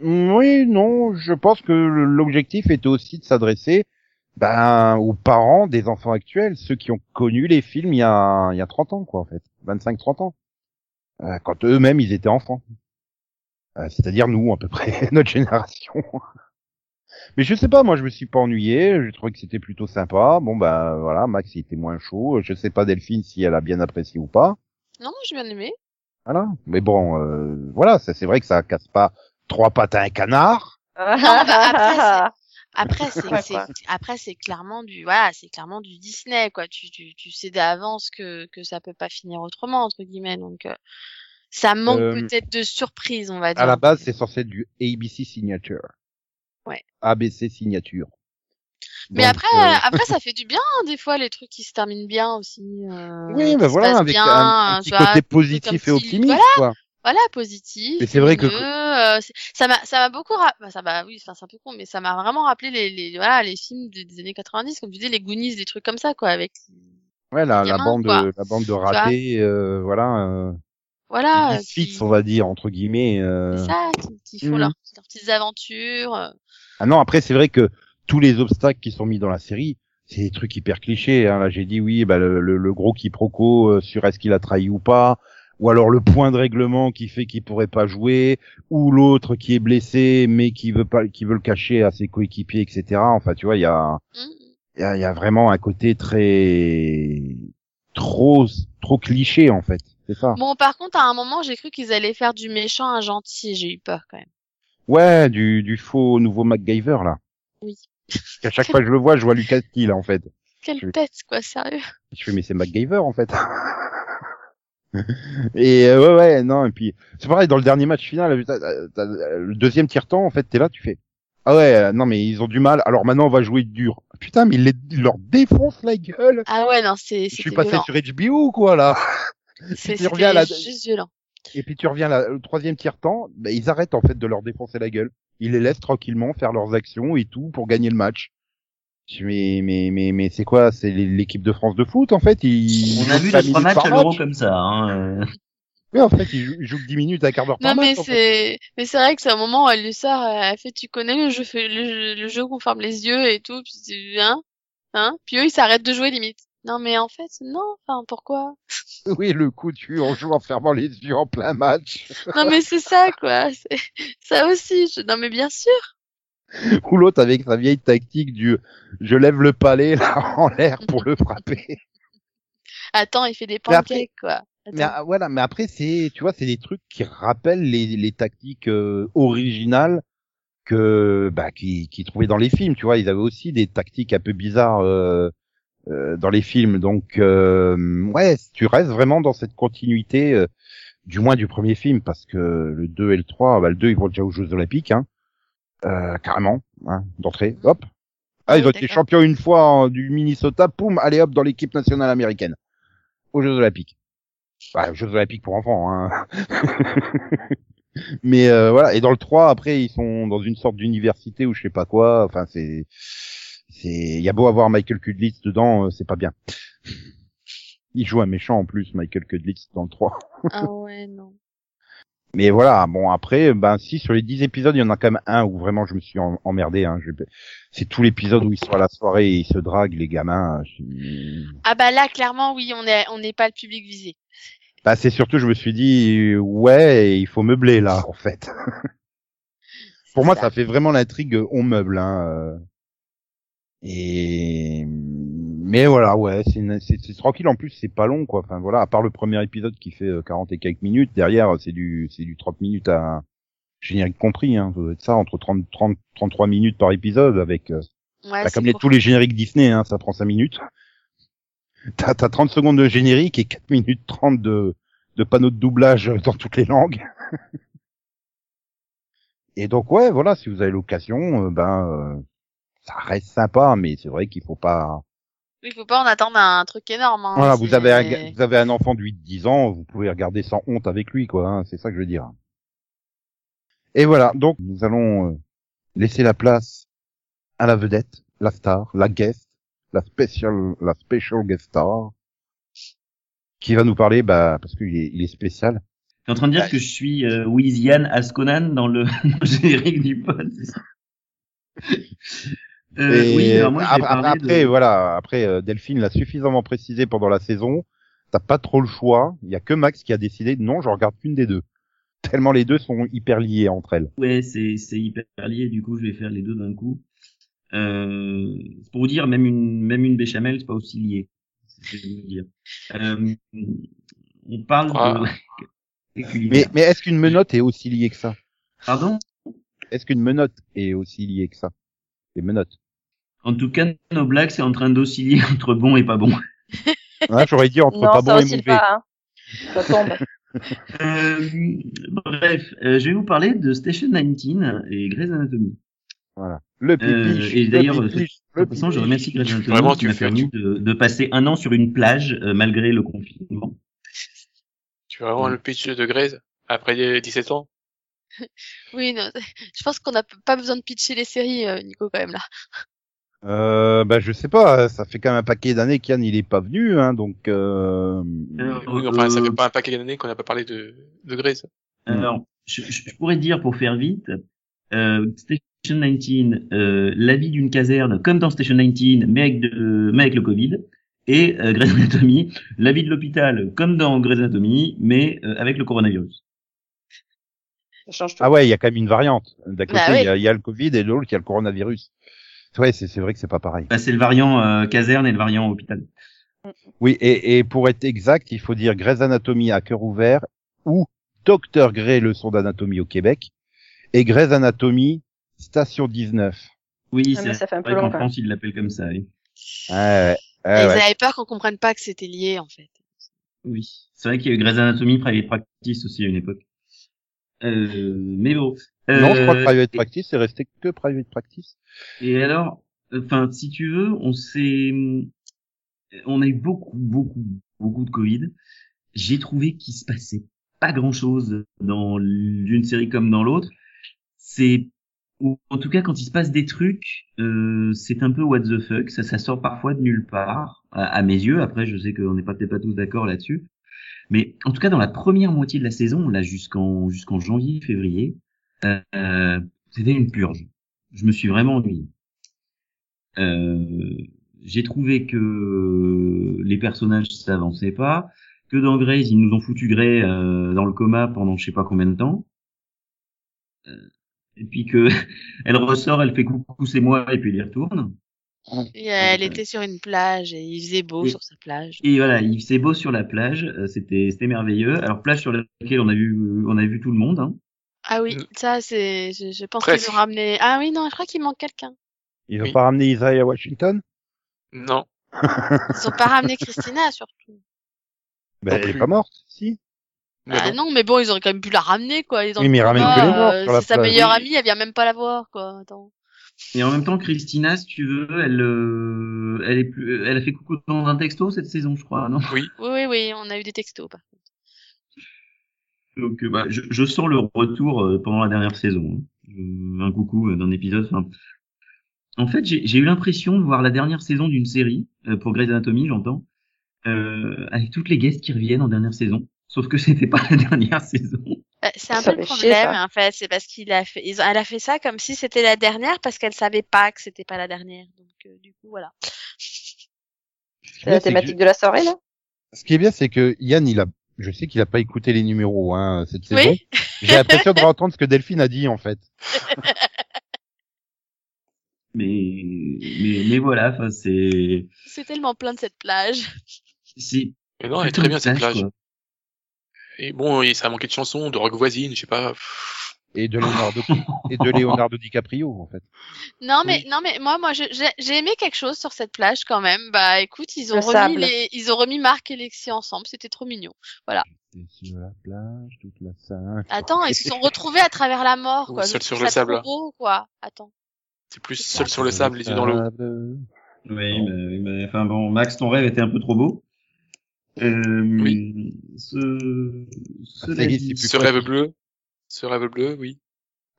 A: Oui, non, je pense que l'objectif était aussi de s'adresser ben, aux parents des enfants actuels, ceux qui ont connu les films il y a, il y a 30 ans, quoi, en fait. 25-30 ans. Euh, quand eux-mêmes, ils étaient enfants. Euh, C'est-à-dire nous, à peu près, *laughs* notre génération. Mais je sais pas, moi, je me suis pas ennuyé, j'ai trouvé que c'était plutôt sympa. Bon, ben, voilà, Max, il était moins chaud. Je sais pas, Delphine, si elle a bien apprécié ou pas.
D: Non, j'ai bien aimé.
A: Voilà. Mais bon, euh, voilà, ça, c'est vrai que ça casse pas trois pattes à un canard. *laughs*
D: bah, Après, *laughs* c'est après c'est clairement du voilà, c'est clairement du Disney quoi. Tu tu tu sais d'avance que que ça peut pas finir autrement entre guillemets. Donc euh, ça manque
A: Euh,
D: peut-être de surprise, on va dire.
A: À la base, c'est censé être du ABC signature.
D: Ouais.
A: ABC signature.
D: Mais
A: Donc,
D: après
A: euh,
D: après *laughs* ça fait du bien hein, des fois les trucs qui se terminent bien aussi. euh,
A: oui, bah voilà, avec
D: bien,
A: un, un
D: tu
A: petit
D: vois,
A: côté
D: un
A: positif et optimiste,
D: voilà,
A: quoi.
D: voilà positif.
A: Mais c'est vrai que-
D: euh, ça m'a ça m'a beaucoup ra- bah, ça m'a oui enfin c'est un peu con mais ça m'a vraiment rappelé les les voilà les films des, des années 90 comme tu dis les Goonies des trucs comme ça quoi avec
A: Ouais, la, la bande,
D: quoi.
A: la bande de ratés, euh, voilà, euh,
D: voilà qui-
A: on va dire entre guillemets. euh.
D: c'est ça qui, qui font
A: Mhm.
D: leurs, leurs petites aventures euh.
A: Ah non, après c'est vrai que tous les obstacles qui sont mis dans la série, c'est des trucs hyper clichés. Hein. Là, j'ai dit oui, bah le, le, le gros quiproquo euh, sur est-ce qu'il a trahi ou pas, ou alors le point de règlement qui fait qu'il pourrait pas jouer, ou l'autre qui est blessé mais qui veut pas, qui veut le cacher à ses coéquipiers, etc. Enfin, tu vois, il y a,
D: Mhm.
A: il y a, il y a vraiment un côté très trop trop cliché en fait. C'est ça.
D: bon par contre à un moment j'ai cru qu'ils allaient faire du méchant un gentil j'ai eu peur quand même
A: Ouais, du, du faux nouveau MacGyver là.
D: Oui.
A: Qu'à chaque fois que je le vois, je vois Lucas Steele en fait. *laughs*
D: quelle
A: Je-
D: tête quoi sérieux
A: Je fais mais c'est MacGyver en fait. *laughs* et euh, ouais ouais non et puis c'est pareil dans le dernier match final t'as- t'as- t'as- le deuxième tiers temps en fait t'es là tu fais ah ouais euh, non mais ils ont du mal alors maintenant on va jouer dur putain mais ils, les- ils leur défoncent la gueule
D: ah ouais non c'est
A: je suis passé
D: violent
A: sur HBO ou quoi là
D: c'est
A: la-
D: juste violent
A: et puis tu reviens là, le troisième tiers temps bah, ils arrêtent en fait de leur défoncer la gueule ils les laissent tranquillement faire leurs actions et tout pour gagner le match Je mais mais mais mais c'est quoi? C'est l'équipe de France de foot en fait ils
E: On a vu deux trois
A: minutes
E: matchs
A: par
E: à l'euro
A: match.
E: comme ça. Hein. euh.
A: Oui, en fait, ils jouent, ils jouent que 10 minutes à quart d'heure par
D: Non mais
A: match. en fait.
D: c'est mais c'est vrai que c'est un moment où elle lui sort elle fait tu connais le jeu fait le, jeu- le jeu qu'on ferme les yeux et tout puis tu hein hein? Puis eux ils s'arrêtent de jouer limite non mais en fait non enfin pourquoi? *laughs*
A: Oui, le coup tu on joue en fermant les yeux en plein match. *laughs*
D: non mais c'est ça quoi. C'est *laughs* ça aussi je... non mais bien sûr.
A: Ou l'autre avec sa vieille tactique du je lève le palais là en l'air pour le frapper.
D: attends il fait des pancakes quoi.
A: Mais ah, voilà, mais après c'est tu vois, c'est des trucs qui rappellent les, les tactiques euh, originales que bah qui qui trouvaient dans les films, tu vois, ils avaient aussi des tactiques un peu bizarres euh, dans les films. Donc euh, ouais, tu restes vraiment dans cette continuité euh, du moins du premier film parce que le 2 et le 3, bah le 2 ils vont déjà aux Jeux olympiques hein. Euh, carrément hein, d'entrée. Hop. Ah, ils ont été champions une fois en- du Minnesota, poum, allez hop dans l'équipe nationale américaine aux Jeux olympiques. Bah, Jeux olympiques pour enfants hein. *laughs* Mais euh, voilà, et dans le 3 après ils sont dans une sorte d'université ou je sais pas quoi, enfin c'est c'est il y a beau avoir Michael Kudlitz dedans, euh, c'est pas bien. Il joue un méchant en plus Michael Kudlitz dans le 3.
D: ah *laughs* ouais non
A: Mais voilà, bon après, ben si sur les 10 épisodes, il y en a quand même un où vraiment je me suis en- emmerdé. Hein. Je- C'est tout l'épisode où ils sont à la soirée et ils se draguent les gamins. Je-
D: ah bah là clairement oui on est on n'est pas le public visé
A: Bah c'est surtout, je me suis dit, ouais, il faut meubler là en fait. *laughs* Pour moi, ça fait vraiment l'intrigue, on meuble. Hein. Euh. Et mais voilà, ouais, c'est tranquille. En plus, c'est pas long, quoi. Enfin voilà, à part le premier épisode qui fait euh, 40 et quelques minutes, derrière, c'est du c'est du 30 minutes à générique compris. Hein. Ça doit être ça entre 30 30 33 minutes par épisode avec. euh,
D: ouais
A: bah, comme les, tous les génériques Disney, hein, ça prend 5 minutes. *laughs* T'as t'as 30 secondes de générique et 4 minutes 30 de, de panneaux de doublage *laughs* dans toutes les langues. *laughs* et donc ouais, voilà, si vous avez l'occasion, euh, ben euh, ça reste sympa, mais c'est vrai qu'il faut pas
D: Il faut pas en attendre un truc énorme. Hein.
A: Voilà, vous avez, un, vous avez un enfant de 8-10 ans, vous pouvez regarder sans honte avec lui, quoi. hein, c'est ça que je veux dire. Et voilà, donc nous allons euh, laisser la place à la vedette, la star, la guest, la special, la special guest star, qui va nous parler, bah, parce qu'il est, il est spécial.
E: T'es en train de dire que je suis euh, Wizian Asconan dans le *laughs* générique du pod. Euh,
A: Et
E: oui, alors moi,
A: après,
E: parler
A: après,
E: de...
A: voilà, après euh, Delphine l'a suffisamment précisé pendant la saison. T'as pas trop le choix. Il y a que Max qui a décidé non, je regarde qu'une des deux. *laughs* Tellement les deux sont hyper liés entre elles.
E: Ouais, c'est c'est hyper lié. Du coup, je vais faire les deux d'un coup. Euh, pour vous dire, même une même une béchamel, c'est pas aussi lié. C'est ce que je veux dire. Euh, on parle
B: Ah.
E: de. *laughs* des
A: Mais, mais est-ce qu'une menotte est aussi liée que ça?
E: Pardon?
A: Est-ce qu'une menotte est aussi liée que ça? Les menottes.
E: En tout cas, nos blagues, c'est en train d'osciller *laughs* entre bon et pas bon. *laughs*
A: Hein, J'aurais dit entre
H: Non,
A: pas bon et
H: oscille
A: mauvais.
H: pas, hein. Ça tombe. *laughs*
E: Euh, bref, euh, je vais vous parler de Station 19 et Grey's Anatomy.
A: Voilà. Le
E: Euh,
A: pipiche.
E: et
A: le
E: d'ailleurs, De toute façon, je remercie Grey's Anatomy
B: Vraiment,
E: qui
B: tu
E: m'a permis de, de passer un an sur une plage euh, malgré le confinement.
B: Tu vois vraiment le pitch de Grey's après 17 ans?
D: Oui, non, je pense qu'on n'a pas besoin de pitcher les séries, euh, Nico, quand même là.
A: Euh, bah, je sais pas, ça fait quand même un paquet d'années qu'Yann il est pas venu, hein, donc euh...
B: Oui, enfin, ça fait pas un paquet d'années qu'on n'a pas parlé de, de Grey's.
E: Alors, je, je- je pourrais dire pour faire vite, euh, Station 19, euh, la vie d'une caserne comme dans Station 19, mais avec, de, mais avec le Covid, et euh, Grey's Anatomy, la vie de l'hôpital comme dans Grey's Anatomy, mais euh, avec le coronavirus.
H: Ça change tout.
A: Ah ouais, il y a quand même une variante. D'un côté,
D: Bah
A: il
D: oui.
A: y, a, il y a le Covid et de l'autre, il y a le coronavirus. Ouais, c'est c'est vrai que c'est pas pareil.
E: Bah, c'est le variant euh, caserne et le variant hôpital.
A: Oui, et, et pour être exact, il faut dire Grey's Anatomy à cœur ouvert ou Docteur Grey leçon d'anatomie au Québec et Grey's Anatomy station 19.
E: Oui,
H: Ah, ça fait un peu long, quand
E: France, ils l'appellent comme ça. oui.
A: Ouais, ouais,
D: Et
A: ouais,
D: ils
A: ouais.
D: avaient peur qu'on comprenne pas que c'était lié, en fait.
E: Oui, c'est vrai qu'il y a eu Grey's Anatomy Private Practice aussi à une époque. Euh, mais bon.
A: Non, je crois que
E: Euh,
A: Private Practice, c'est resté que Private Practice.
E: Et alors, enfin, si tu veux, on s'est, on a eu beaucoup, beaucoup, beaucoup de Covid. J'ai trouvé qu'il se passait pas grand chose dans l'une série comme dans l'autre. C'est, en tout cas, quand il se passe des trucs, euh, c'est un peu what the fuck. Ça, ça sort parfois de nulle part, à, à mes yeux. Après, je sais qu'on n'est pas peut-être pas tous d'accord là-dessus. Mais en tout cas, dans la première moitié de la saison, là jusqu'en jusqu'en janvier, février, euh, c'était une purge. Je me suis vraiment ennuyé. Euh, j'ai trouvé que les personnages s'avançaient pas, que dans Grey's ils nous ont foutu Grey euh, dans le coma pendant je sais pas combien de temps, Euh, et puis que *laughs* elle ressort, elle fait coucou c'est moi et puis elle y retourne.
D: Et elle
E: Ouais.
D: était sur une plage et il faisait beau
E: Et-
D: sur sa plage.
E: Et voilà, il faisait beau sur la plage, euh, c'était c'était merveilleux. Alors plage sur laquelle on a vu on a vu tout le monde. Hein.
D: Ah oui,
B: Mm.
D: ça c'est, je, je pense qu'ils ont ramené. Ah oui, non, je crois qu'il manque quelqu'un.
A: Ils ont
B: Oui.
A: pas ramené Isaiah Washington?
B: Non. *laughs*
D: Ils ont pas ramené Christina surtout.
A: Ben, elle est pas morte, si.
B: Mais
D: Ah
B: non.
D: non, mais bon, ils auraient quand même pu la ramener quoi. Ils ont
A: Oui, mais ils ramènent que les morts sur la
D: C'est sa meilleure
E: Oui.
D: amie, elle vient même pas la voir quoi. Attends.
E: Et en même temps, Christina, si tu veux, elle euh, elle est plus, elle a fait coucou dans un texto cette saison, je crois, non?
B: Oui.
D: Oui, oui, oui, on a eu des textos. Par contre.
E: Donc, euh, bah, je, je sens le retour euh, pendant la dernière saison. hein. Euh, un coucou euh, d'un épisode. Enfin, en fait, j'ai j'ai eu l'impression de voir la dernière saison d'une série euh, pour Grey's Anatomy, j'entends, euh, avec toutes les guests qui reviennent en dernière saison. Sauf que c'était pas la dernière saison.
D: Bah, c'est un
H: Ça
D: peu le
H: chier,
D: problème en fait, c'est parce qu'il a fait, ils ont- elle a fait ça comme si c'était la dernière parce qu'elle savait pas que c'était pas la dernière. Donc euh, du coup voilà.
H: C'est la thématique de la soirée, là?
A: Ce qui est bien, c'est que Yann, il a, je sais qu'il a pas écouté les numéros, hein, cette saison.
D: Oui.
A: J'ai l'impression de entendre ce que Delphine a dit, en fait. *laughs*
E: Mais, mais, mais voilà, enfin, c'est,
D: C'est tellement plein de cette plage.
E: c'est
B: Mais non, elle est très bien cette plage.
E: quoi.
B: Et bon, et ça a manqué de chansons, de rock voisine, je sais pas.
A: Et de Leonardo, et de Leonardo DiCaprio, en fait.
D: Non mais non mais moi moi j'ai j'ai aimé quelque chose sur cette plage quand même. Bah écoute, ils ont
H: Le
D: remis
H: sable.
D: les ils ont remis Marc et Lexi ensemble, c'était trop mignon.
A: Et sur la plage, toute la sainte.
D: Attends, ils se sont retrouvés à travers la mort quoi.
B: Seul sur le sable.
D: beau quoi. Attends.
B: C'est plus seul sur le sable, les yeux dans l'eau.
E: Oui, mais, oui, mais enfin bon, Max, ton rêve était un peu trop beau. Euh,
B: Oui.
E: Ce,
A: y est,
E: dit-
A: c'est plus
B: Ce rêve bleu. Ce rêve bleu, oui.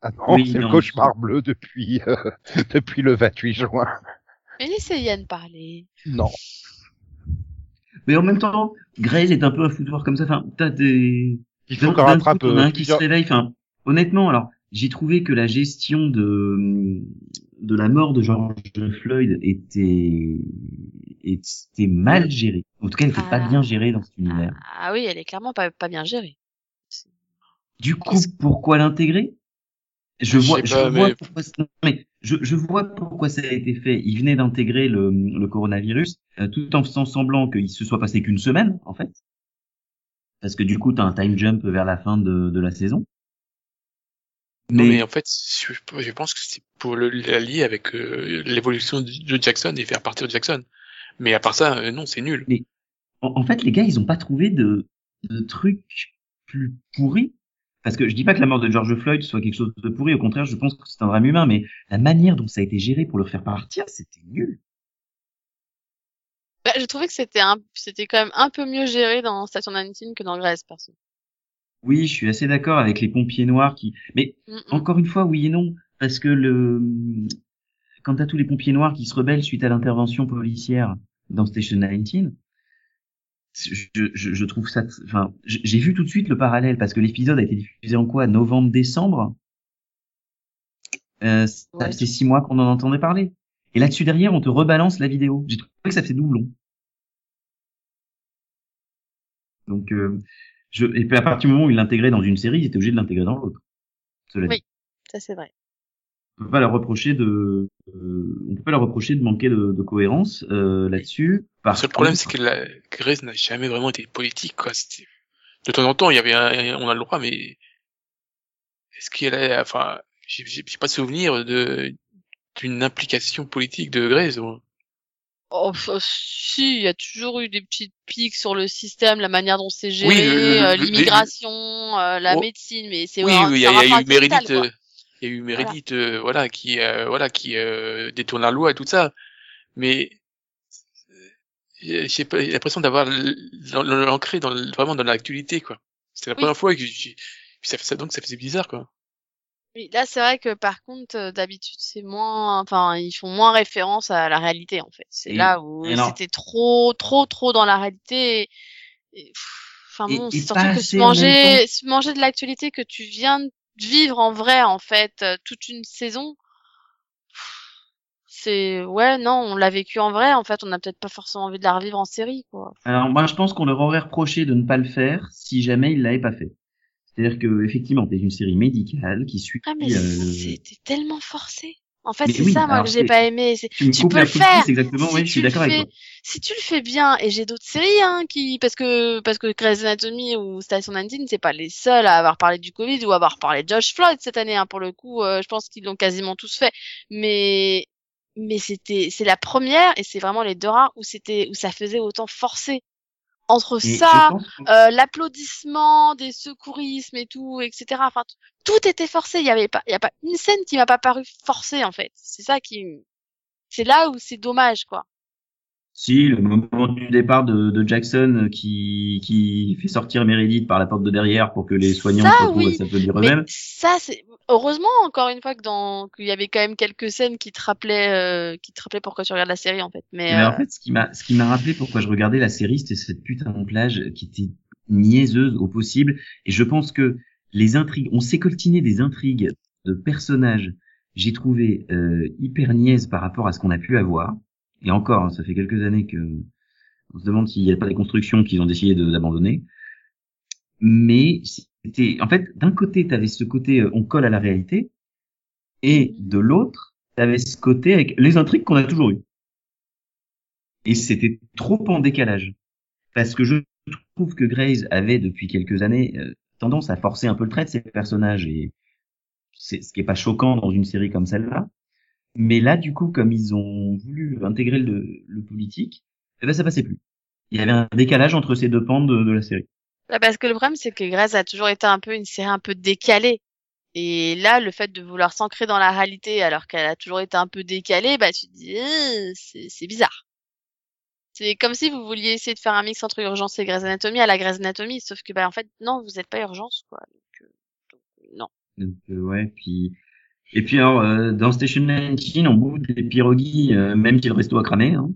A: Ah non,
E: Oui,
A: c'est le cauchemar bleu depuis euh, *laughs* depuis le 28 juin.
D: Mais laissez Yann parler.
A: Non.
E: Mais en même temps, Grace est un peu un foutoir comme ça. Enfin, t'as des.
A: Il faut qu'on rattrape
E: coup, t'en as
A: euh,
E: un qui se
A: plusieurs-
E: réveille. Enfin, honnêtement, alors, j'ai trouvé que la gestion de de la mort de George Floyd était était mal gérée. En tout cas, elle était pas
D: Ah.
E: bien gérée dans cet univers.
D: Ah oui, elle est clairement pas, pas bien gérée.
E: Du coup, pourquoi l'intégrer? Je
B: Je
E: vois, je
B: pas,
E: vois
B: mais-
E: pourquoi. mais je, je vois pourquoi ça a été fait. Il venait d'intégrer le, le coronavirus, euh, tout en faisant semblant qu'il se soit passé qu'une semaine, en fait, parce que du coup, t'as un time jump vers la fin de, de la saison.
B: Non,
E: Mais,
B: mais en fait, je, pense que c'est pour le l'allier avec euh, l'évolution de Jackson et faire partir Jackson. Mais à part ça, euh, non, c'est nul.
E: en, en fait, les gars, ils ont pas trouvé de, de trucs plus pourris. Parce que je dis pas que la mort de George Floyd soit quelque chose de pourri. Au contraire, je pense que c'est un drame humain. Mais la manière dont ça a été géré pour le faire partir, c'était nul.
D: Bah, je trouvais que c'était un, c'était quand même un peu mieux géré dans Station 19 que dans Grèce, perso.
E: Oui, je suis assez d'accord avec les pompiers noirs qui. Mais
D: Mm, mm.
E: Encore une fois, oui et non, parce que le quand t'as tous les pompiers noirs qui se rebellent suite à l'intervention policière dans Station 19, je, je, je trouve ça, enfin, j'ai vu tout de suite le parallèle parce que l'épisode a été diffusé en quoi, novembre-décembre? Euh, ça
D: Ouais.
E: faisait six mois qu'on en entendait parler. Et là-dessus derrière, on te rebalance la vidéo. J'ai trouvé que ça fait doublon. Donc, euh, je, et puis à partir du moment où il l'intégrait dans une série, il était obligé de l'intégrer dans l'autre. Dit
D: Oui. Ça, c'est vrai.
E: on peut pas leur reprocher de euh, on peut pas leur reprocher de manquer de, de cohérence euh, là-dessus
B: Le
E: Par
B: seul problème, c'est que la Grèce n'a jamais vraiment été politique, quoi. De temps en temps, il y avait un, on a le droit, mais est-ce qu'il a, enfin, j'ai j'ai- j'ai pas de souvenir de d'une implication politique de Grèce. ou-
D: Oh, pff, si, il y a toujours eu des petites piques sur le système, la manière dont c'est géré,
B: Oui,
D: euh, l'immigration, euh, la
B: Oh.
D: médecine, mais c'est
B: Oui, oui, il y a, eu Meredith, euh, il y a eu Meredith, euh, voilà, qui, euh, voilà, qui euh, détourne la loi et tout ça. Mais j'ai l'impression d'avoir l'ancré dans vraiment dans l'actualité, quoi. C'était la
D: Oui.
B: première fois que j'ai puis ça fait ça donc ça faisait bizarre, quoi.
D: Oui, là, c'est vrai que par contre, euh, d'habitude, c'est moins, enfin, ils font moins référence à la réalité, en fait. C'est là où c'était trop, trop, trop dans la réalité. Enfin bon, c'est surtout que se manger, se manger de l'actualité que tu viens de vivre en vrai, en fait, euh, toute une saison. C'est, ouais, non, on l'a vécu en vrai, en fait, on n'a peut-être pas forcément envie de la revivre en série, quoi.
E: alors moi je pense qu'on leur aurait reproché de ne pas le faire si jamais ils l'avaient pas fait c'est-à-dire que effectivement t'es une série médicale qui suit
D: Ah, mais
E: euh,
D: c'était tellement forcé. En fait, c'est
E: oui,
D: ça, moi, que j'ai pas aimé.
E: Tu
D: tu peux le faire.
E: exactement
D: Si
E: oui je suis
D: tu le
E: d'accord avec
D: fais-
E: toi
D: si tu le fais bien, et j'ai d'autres séries, hein, qui, parce que, parce que Grey's Anatomy ou Station 19, c'est pas les seuls à avoir parlé du Covid ou à avoir parlé de Josh Floyd cette année, hein, pour le coup, euh, je pense qu'ils l'ont quasiment tous fait. Mais, mais c'était, c'est la première, et c'est vraiment les deux rares où c'était, où ça faisait autant forcer. Entre
E: Et
D: ça,
E: que-
D: euh, l'applaudissement des secourismes et tout, etc. Enfin, tout était forcé. Il y avait pas, il y a pas une scène qui m'a pas paru forcée en fait. C'est ça qui, c'est là où c'est dommage quoi.
E: Si, le moment du départ de, de Jackson euh, qui, qui fait sortir Meredith par la porte de derrière pour que les soignants
D: Ça,
E: se retrouvent
D: oui,
E: à s'applaudir
D: Mais
E: eux-mêmes.
D: ça c'est heureusement encore une fois que dans qu'il y avait quand même quelques scènes qui te rappelaient, euh, qui te rappelaient pourquoi tu regardes la série en fait. Mais,
E: ben,
D: euh,
E: en fait, ce qui m'a, ce qui m'a rappelé pourquoi je regardais la série, c'était cette putain de plage qui était niaiseuse au possible. Et je pense que les intrigues, on s'est coltiné des intrigues de personnages, j'ai trouvé euh, hyper niaises par rapport à ce qu'on a pu avoir. Et encore, hein, ça fait quelques années que on se demande s'il n'y a pas des constructions qu'ils ont décidé d'abandonner. Mais c'était, en fait, d'un côté, tu avais ce côté, euh, on colle à la réalité, et de l'autre, tu avais ce côté avec les intrigues qu'on a toujours eues et c'était trop en décalage. Parce que je trouve que Grace avait depuis quelques années euh, tendance à forcer un peu le trait de ses personnages et c'est ce qui est pas choquant dans une série comme celle-là. Mais là, du coup, comme ils ont voulu intégrer le, le politique, eh ben ça passait plus. Il y avait un décalage entre ces deux pans de, de la série.
D: Bah, parce que le problème, c'est que Grey's a toujours été un peu une série un peu décalée. Et là, le fait de vouloir s'ancrer dans la réalité alors qu'elle a toujours été un peu décalée, bah tu te dis Eh, c'est bizarre. C'est comme si vous vouliez essayer de faire un mix entre Urgence et Grey's Anatomy à la Grey's Anatomy, sauf que bah en fait non, vous n'êtes pas Urgence quoi. Donc, euh, donc, non.
E: Donc, euh, ouais, puis et puis alors euh, dans Station 19, on bouffe des pierogies, euh, même si le resto a cramé. Hein.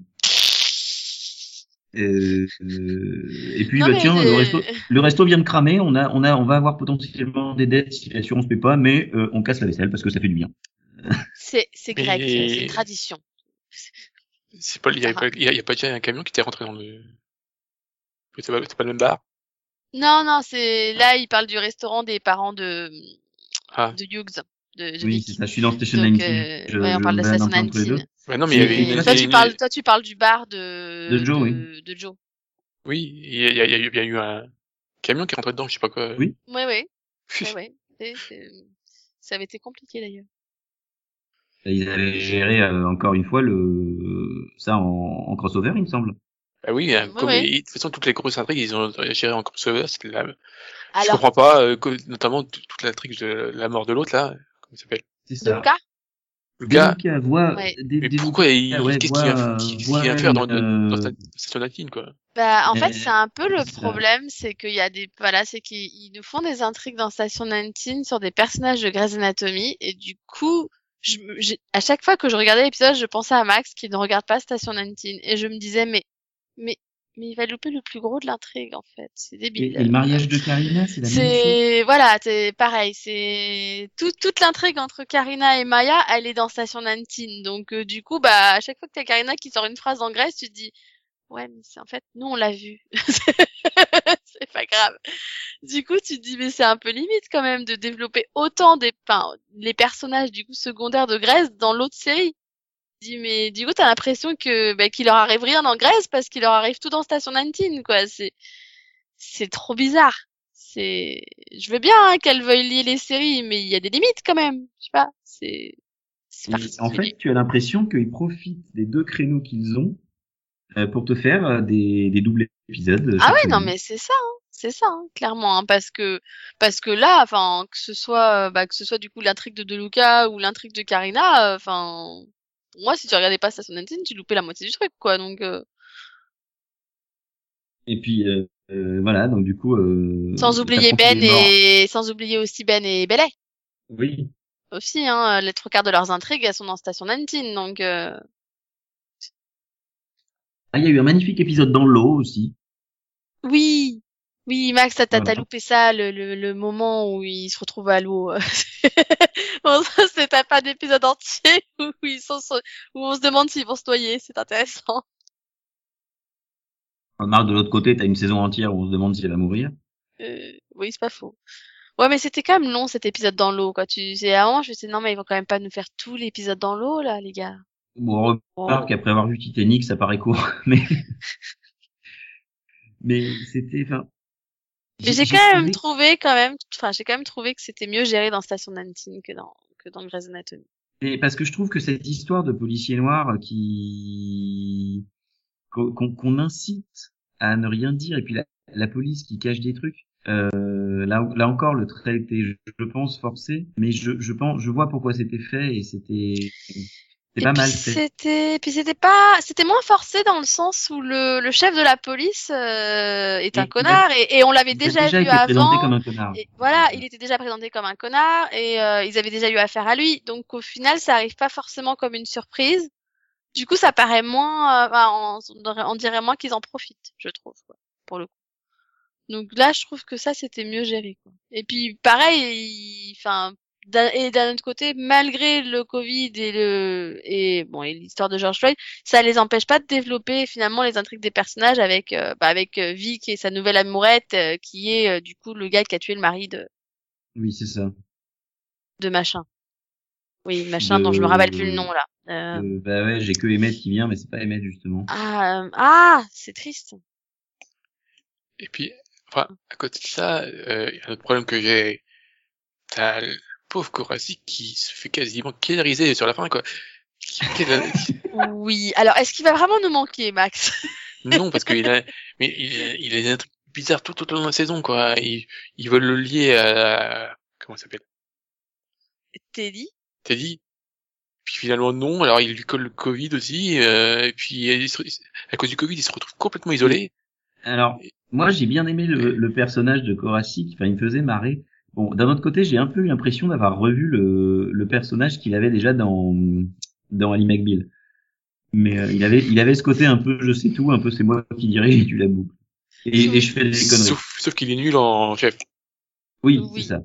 E: Euh, euh, et puis
D: Non,
E: bah, tiens, le
D: c'est-
E: resto, le resto vient de cramer. On a, on a, on va avoir potentiellement des dettes si l'assurance paie pas, mais euh, on casse la vaisselle parce que ça fait du bien.
D: C'est c'est
B: Mais-
D: grec, c'est une tradition.
B: C'est pas, il y a, pas, il y a, il y a pas déjà un camion qui était rentré dans le. C'est pas, c'est pas le même bar?
D: Non non, c'est là il parle du restaurant des parents de
B: Ah.
D: de Hughes. De, de
E: Oui, c'est ça. Je suis dans Station
D: Donc,
E: 19.
D: euh,
E: Je-
D: ouais, on
E: je
D: parle
E: deux.
D: 19.
B: Ouais, non, mais il y avait
E: Et-
B: une,
E: et
D: Toi tu parles, toi tu parles du bar de
E: De Joe, oui.
D: de, de Joe.
B: Oui, il y a, il y a, il y a eu- il y a eu un camion qui est rentré dedans, je sais pas quoi.
E: Oui.
D: Ouais ouais. ouais, *laughs* ouais. Et c'est- Ça avait été compliqué d'ailleurs.
E: Ils avaient géré euh, encore une fois le ça en, en crossover, il me semble.
B: Bah oui, hein,
D: Ouais,
B: comme
D: ouais.
B: ils- de toute façon toutes les grosses intrigues ils ont géré en crossover, c'était la... Je
D: Alors,
B: comprends pas, euh, que- notamment toute l'intrigue de la mort de l'autre là, comment il s'appelle.
E: Voit,
D: Ouais.
B: Mais pourquoi il,
E: ouais,
B: qu'est-ce qu'il vient,
E: euh,
B: qu'est-ce qu'il
E: voit
B: vient faire dans, dans,
E: euh,
B: sa station latine, quoi?
D: Bah, en fait, c'est un peu le problème, c'est qu'il y a des, voilà, c'est qu'ils ils nous font des intrigues dans Station 19 sur des personnages de Grey's Anatomy, et du coup, je, à chaque fois que je regardais l'épisode, je pensais à Max qui ne regarde pas Station 19, et je me disais, mais, mais, mais il va louper le plus gros de l'intrigue, en fait. C'est débile.
E: et le mariage de Karina, c'est la même chose?
D: Voilà, c'est pareil, c'est tout, toute l'intrigue entre Karina et Maya, elle est dans Station 19. Donc euh, du coup, bah à chaque fois que t'as Karina qui sort une phrase en Grèce, tu te dis ouais, mais c'est en fait nous on l'a vu. *laughs* c'est pas grave. Du coup, tu te dis mais c'est un peu limite quand même de développer autant des enfin, les personnages du coup secondaires de Grèce dans l'autre série. Dis mais du coup, t'as l'impression que bah, qu'il leur arrive rien dans Grèce parce qu'il leur arrive tout dans Station 19 quoi, c'est c'est trop bizarre. C'est, je veux bien hein, qu'elle veuille lier les séries, mais il y a des limites quand même. Je sais pas, c'est,
E: En fait, tu as l'impression qu'ils profitent des deux créneaux qu'ils ont euh, pour te faire euh, des, des doubles épisodes.
D: ah
E: chaque
D: ouais, non mais c'est ça, hein, c'est ça, hein, clairement, hein, parce que parce que là, enfin, que ce soit, euh, bah, que ce soit du coup l'intrigue de DeLuca ou l'intrigue de Karina, euh, enfin, moi, si tu regardais pas Station 19, tu loupais la moitié du truc, quoi. Donc, euh,
E: Et puis euh, euh, voilà, donc du coup. Euh,
D: sans oublier Ben et sans oublier aussi Ben et Belay
E: Oui.
D: aussi, hein, les trois quarts de leurs intrigues, elles sont dans Station 19, donc. Euh...
E: Ah, il y a eu un magnifique épisode dans l'eau aussi.
D: Oui, oui, Max, t'as
E: Voilà.
D: loupé ça, le, le, le moment où ils se retrouvent à l'eau. *laughs* Bon, ça, c'est pas d'épisode entier *laughs* où ils sont où on se demande s'ils vont se noyer. C'est intéressant.
E: Remarque de l'autre côté, t'as une saison entière où on se demande si elle va mourir.
D: Euh, oui, c'est pas faux. Ouais, mais c'était quand même long cet épisode dans l'eau, quoi. Tu, c'est à un moment, je me dit, non, mais ils vont quand même pas nous faire tout l'épisode dans l'eau, là, les gars.
E: Bon, on remarque qu'après avoir vu Titanic, ça paraît court, *laughs* mais mais c'était, enfin.
D: Mais j'ai quand même trouvé, quand même, enfin, j'ai quand même trouvé que c'était mieux géré dans Station 19 que dans, que dans Grey's Anatomy.
E: Et parce que je trouve que cette histoire de policier noir qui qu'on qu'on incite à ne rien dire et puis la, la police qui cache des trucs. Euh, là, là encore, le trait était, je, je pense, forcé, mais je, je pense, je vois pourquoi c'était fait et c'était,
D: Et
E: pas mal fait.
D: C'était, puis c'était pas, c'était moins forcé dans le sens où le, le chef de la police euh, est
E: Et
D: un connard et, et on l'avait déjà,
E: déjà
D: vu avant.
E: comme un connard.
D: Et voilà, il était déjà présenté comme un connard et euh, ils avaient déjà eu affaire à lui. Donc au final, ça arrive pas forcément comme une surprise. Du coup, ça paraît moins, euh, on, on dirait- moins qu'ils en profitent, je trouve, quoi, pour le coup. Donc là, je trouve que ça, c'était mieux géré. Quoi. Et puis, pareil, il- enfin, et d'un autre côté, malgré le Covid et le et bon et l'histoire de George Floyd, ça les empêche pas de développer finalement les intrigues des personnages avec euh, bah, avec euh, Vic et sa nouvelle amourette euh, qui est euh, du coup le gars qui a tué le mari de
E: Oui, c'est ça.
D: de machin. Oui, machin
E: De-
D: dont je me rappelle plus le nom là. Euh,
E: bah ouais, j'ai que Emmett qui vient, mais c'est pas Emmett justement.
D: Ah, euh, ah, c'est triste.
B: Et puis, enfin, à côté de ça, euh, il y a un autre problème que j'ai. T'as pauvre Corazzi qui se fait quasiment killeriser sur la fin, quoi.
D: Oui. Alors, est-ce qu'il va vraiment nous manquer, Max?
B: Non, parce qu'il a, mais il, a- il a des trucs bizarres tout, tout au long de la saison, quoi. Ils, ils veulent le lier à, comment ça s'appelle?
D: Teddy?
B: Teddy. Puis finalement non, alors il lui colle le Covid aussi, euh, et puis il se- à cause du Covid, il se retrouve complètement isolé.
E: Alors, moi, j'ai bien aimé le, le personnage de Koracic. Enfin, il me faisait marrer. Bon, d'un autre côté, j'ai un peu eu l'impression d'avoir revu le, le personnage qu'il avait déjà dans dans Ali McBeal. Mais euh, il avait il avait ce côté un peu je sais tout, un peu c'est moi qui dirige et tu la boucles. Et, et je fais des conneries.
B: Sauf, sauf qu'il est nul en chef.
E: Oui,
D: Oui.
E: c'est ça.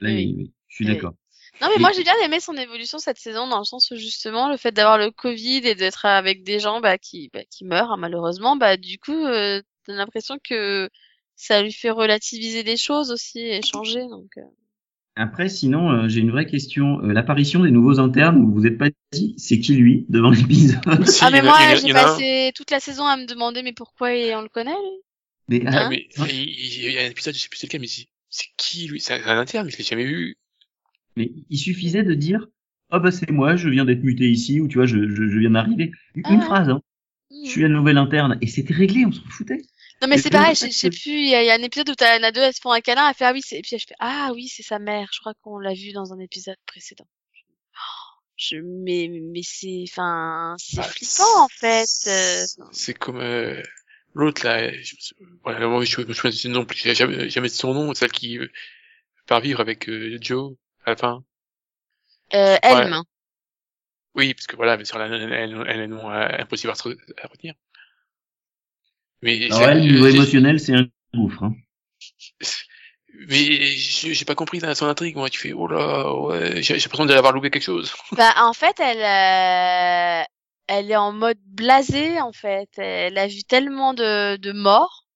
E: Là,
D: Oui.
E: oui, je suis d'accord.
D: Non mais
E: Et-
D: moi j'ai bien aimé son évolution cette saison dans le sens où justement le fait d'avoir le Covid et d'être avec des gens bah, qui bah, qui meurent hein, malheureusement bah du coup euh, t'as l'impression que ça lui fait relativiser des choses aussi et changer donc euh.
E: Après, sinon, euh, j'ai une vraie question. Euh, L'apparition des nouveaux internes, vous vous êtes pas dit, c'est qui lui devant l'épisode? *laughs*
D: Ah mais moi j'ai
B: un.
D: passé toute la saison à me demander mais pourquoi et on le connaît lui?
E: Mais,
B: Ah,
E: ah,
B: mais
E: hein,
B: il, y a un épisode, je sais plus c'est lequel, mais c'est c'est qui lui? C'est un, un interne, je l'ai jamais vu.
E: mais il suffisait de dire, oh bah c'est moi, je viens d'être muté ici, ou tu vois, je, je, je viens d'arriver. Une
D: Ah
E: phrase, hein.
D: Hmm.
E: Je suis la nouvelle interne. Et c'était réglé, on s'en foutait.
D: Non mais c'est pareil,
E: fait
D: je sais plus, il y, a il y a un épisode où t'as la deux, elles se font un câlin, elle fait ah oui, c'est... et puis je fais ah oui, c'est sa mère, je crois qu'on l'a vu dans un épisode précédent. Je mais mais c'est enfin c'est
B: Ah,
D: flippant en fait. euh,
B: C'est comme euh, l'autre là. Je, voilà, je, je me souviens de son nom, plus j'ai jamais, jamais de son nom, celle qui euh, part vivre avec euh, Joe à la fin.
D: Euh, Helm.
B: Oui, parce que voilà, mais sur la elle, elle, elle est non euh, impossible à, à retenir. Mais
E: Alors
B: j'ai-
E: elle, niveau émotionnel, c'est un gouffre. Hein.
B: mais j'ai pas compris dans son intrigue. Moi, tu fais oh là, ouais, j'ai l'impression d'avoir loupé quelque chose. *laughs*
D: Bah en fait elle euh, elle est en mode blasé en fait. Elle a vu tellement de de morts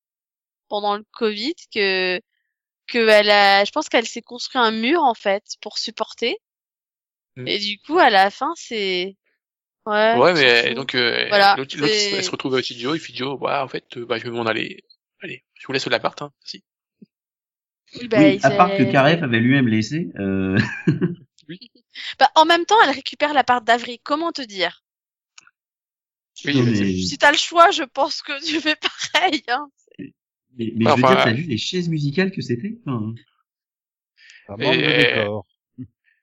D: pendant le Covid que que elle a, je pense qu'elle s'est construit un mur en fait pour supporter.
B: Mm.
D: Et du coup à la fin c'est ouais.
B: Ouais, mais donc euh,
D: Voilà,
B: l'autre, l'autre,
D: c'est-
B: elle se retrouve avec Joe, il fait Joe, ouais, en fait, euh, bah, je vais m'en aller. Allez, je vous laisse l'appart, hein. Si.
D: Oui, bah,
E: oui, à part que Karef avait lui-même laissé. Euh... *laughs* *laughs*
D: Bah, en même temps, elle récupère la part d'Avril. Comment te dire?
B: Oui,
E: mais,
D: Si t'as le choix, je pense que tu fais pareil. Hein.
E: mais, mais
B: Enfin,
E: je veux dire, t'as vu les chaises musicales que c'était? Enfin,
A: de
B: Et-
A: décor.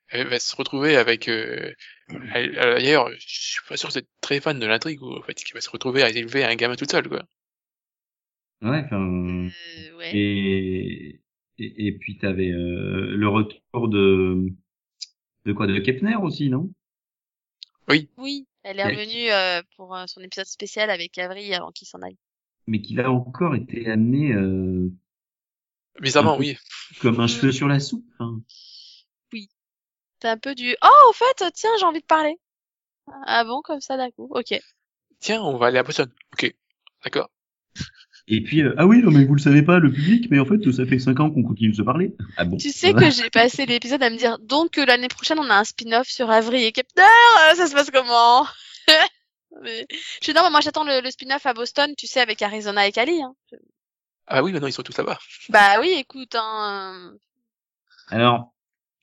B: elle va se retrouver avec, euh, d'ailleurs, je suis pas sûr d'être très fan de l'intrigue, où, en fait, qui va se retrouver à élever un gamin toute seule, quoi.
E: Ouais, enfin...
D: Euh, ouais.
E: Et, et, et puis t'avais euh, le retour de... De quoi De Kepner aussi, non?
D: Oui, elle est revenue euh, pour euh, son épisode spécial avec Avril avant qu'il s'en aille.
E: Mais qui a encore été amené euh,
B: Bizarrement, oui.
E: comme un cheveu sur la soupe. hein.
D: C'est un peu du oh au fait tiens j'ai envie de parler. Ah bon comme ça d'un coup. Ok.
B: Tiens, on va aller à Boston. Ok. D'accord.
E: Et puis, euh, ah oui, non mais vous le savez pas, le public, mais en fait, ça fait cinq ans qu'on continue de se parler. Ah bon
D: Tu sais que j'ai passé l'épisode à me dire donc euh, l'année prochaine on a un spin-off sur Avril et Kepner. euh, ça se passe comment? *laughs* Mais je suis non mais moi j'attends le, le spin-off à Boston tu sais avec Arizona et Cali. Hein.
B: Ah oui, maintenant ils sont tous là-bas.
D: Bah oui écoute hein.
E: Alors,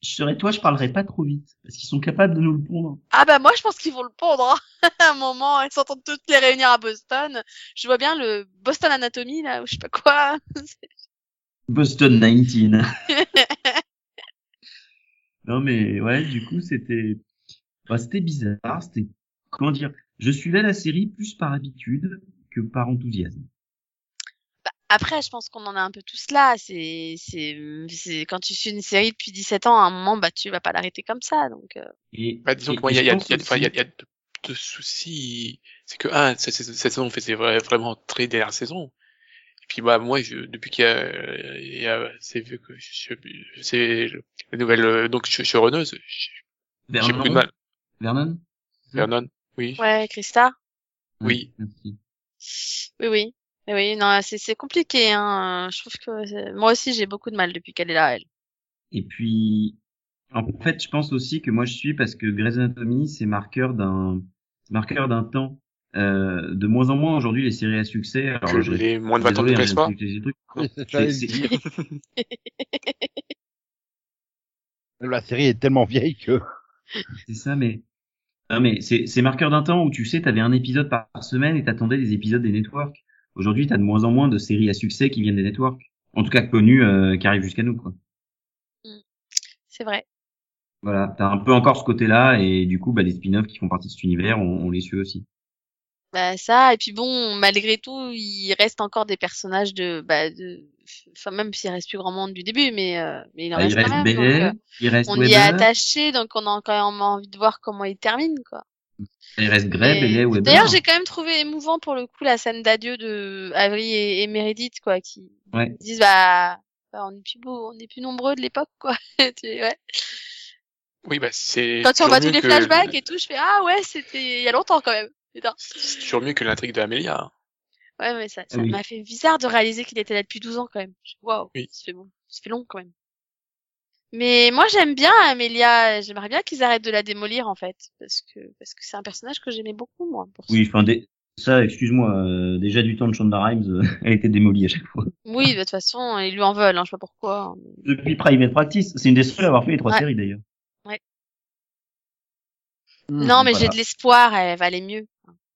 E: je serais toi, je parlerais pas trop vite, parce qu'ils sont capables de nous le pondre.
D: Ah bah moi je pense qu'ils vont le pondre hein. *laughs* à un moment, ils s'entendent toutes les réunir à Boston. Je vois bien le Boston Anatomy là ou je sais pas quoi. *laughs*
E: Boston 19. *laughs* non mais ouais, du coup, c'était, bah, c'était bizarre, c'était, comment dire, je suivais la série plus par habitude que par enthousiasme.
D: Après je pense qu'on en a un peu tous là, c'est c'est c'est quand tu suis une série depuis 17 ans à un moment bah tu vas pas l'arrêter comme ça donc euh,
E: Et,
B: Bah, disons
E: et-
B: que moi,
E: et
B: il y a, il y y a- enfin, il y a-
E: aussi-
B: il y a deux, deux soucis. C'est que, un, cette, cette cette saison fait ses vrais- vraiment très dernière saison. Et puis, bah, moi, je, depuis qu'il y a, il y a, c'est vu que je, c'est la nouvelle, euh, donc, je, je suis reneuse. J'ai beaucoup de mal.
E: Vernon
B: Vernon, oui.
D: ouais Christa.
B: Oui.
E: Merci.
D: Oui oui. Oui, oui, non, c'est c'est compliqué hein. Je trouve que c'est- moi aussi j'ai beaucoup de mal depuis qu'elle est là elle.
E: Et puis, en fait, je pense aussi que moi je suis parce que Grey's Anatomy, c'est marqueur d'un, marqueur d'un temps. Euh, de moins en moins aujourd'hui les séries à succès. Alors,
B: Que
E: je-
B: les moins de 20 ans ne
E: hein,
B: pas.
E: des trucs. *laughs*
A: J'allais dire. *laughs* La série est tellement vieille que. *laughs*
E: C'est ça, mais non, mais c'est c'est marqueur d'un temps où tu sais, t'avais un épisode par semaine et t'attendais des épisodes des networks. Aujourd'hui, t'as de moins en moins de séries à succès qui viennent des networks. En tout cas connues, euh, qui arrivent jusqu'à nous, quoi.
D: C'est vrai.
E: Voilà, t'as un peu encore ce côté-là, et du coup, bah, les spin-offs qui font partie de cet univers, on, on les suit aussi.
D: Bah ça, et puis bon, malgré tout, il reste encore des personnages de, bah, de, enfin même s'il reste plus grand monde du début, mais euh, mais il en
E: Bah, il
D: reste quand
E: reste
D: même. donc,
E: Belle,
D: euh,
E: il reste
D: on y est attaché, donc on a quand même envie de voir comment il termine, quoi.
E: Il reste
D: Et-
E: Weber.
D: D'ailleurs, j'ai quand même trouvé émouvant pour le coup la scène d'adieu de Avery et, et Meredith, quoi, qui
E: Ouais.
D: disent bah, bah, on est plus beau, on est plus nombreux de l'époque, quoi. *laughs* Ouais.
B: Oui, bah c'est.
D: Quand tu envoies tous les
B: que-
D: flashbacks et tout, je fais ah ouais, c'était il y a longtemps quand même.
B: C'est toujours mieux que l'intrigue de Amelia. hein.
D: Ouais, mais ça, ça
E: Oui.
D: m'a fait bizarre de réaliser qu'il était là depuis 12 ans quand même. Waouh,
B: Oui.
D: ça fait bon, ça fait long quand même. Mais moi j'aime bien Amelia, j'aimerais bien qu'ils arrêtent de la démolir en fait, parce que parce que c'est un personnage que j'aimais beaucoup moi. Pour.
E: Oui, enfin, dé- ça, excuse-moi, euh, déjà du temps de Shonda Rhimes, euh, *laughs* elle était démolie à chaque fois.
D: Oui, de toute façon ils lui en veulent, hein, je sais pas pourquoi.
E: Depuis Private Practice, c'est une des seules à avoir fait les trois
D: Ouais.
E: séries d'ailleurs.
D: non, mais j'ai de l'espoir, elle va aller mieux.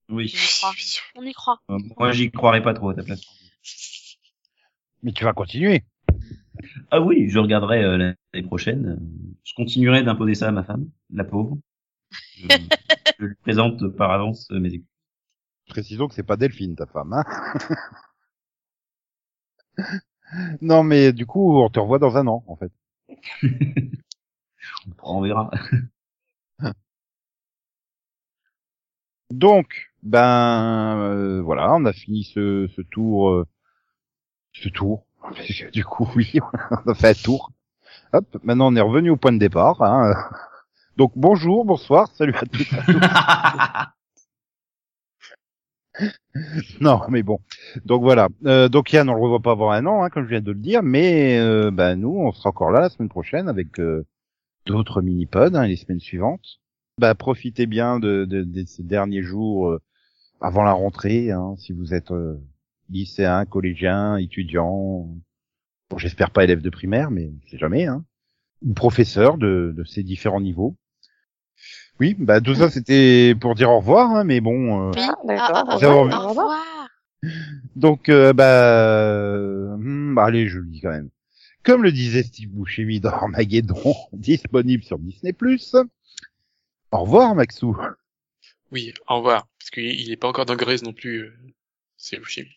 E: Oui. *laughs*
D: On y croit. On y croit.
E: Euh, Moi, j'y croirais pas trop à ta place.
A: Mais tu vas continuer.
E: Ah oui, je regarderai euh, l'année prochaine. Je continuerai d'imposer ça à ma femme, la pauvre. Je, *laughs* je lui présente par avance euh, mes excuses.
A: Précisons que c'est pas Delphine, ta femme, hein. *laughs* non, mais du coup, on te revoit dans un an, en fait. *laughs*
E: On verra.
A: Donc, ben euh, voilà, on a fini ce, ce tour, euh, ce tour. Du coup, oui, *laughs* on a fait un tour. Hop, maintenant on est revenu au point de départ. Hein. Donc bonjour, bonsoir, salut à tous. *laughs* non, mais bon. Donc voilà. Euh, donc Yann, on le revoit pas avant un an, hein, comme je viens de le dire, mais euh, ben nous, on sera encore là la semaine prochaine avec euh, d'autres mini-pods hein, les semaines suivantes. Bah, profitez bien de, de, de ces derniers jours euh, avant la rentrée, hein, si vous êtes euh, lycéen, collégien, étudiant, bon, j'espère pas élève de primaire, mais c'est jamais, hein, ou professeur de, de ces différents niveaux. Oui, bah tout ça c'était pour dire au revoir, hein, mais bon. euh,
D: Oui.
H: Ah, d'accord.
D: Au revoir.
A: donc, euh, bah, hmm, bah, allez, je le dis quand même. Comme le disait Steve Buscemi dans Armageddon, *laughs* disponible sur Disney+. Au revoir, Maxou.
B: Oui, au revoir. Parce qu'il il est pas encore dans Grey's non plus. euh, C'est Fushimi.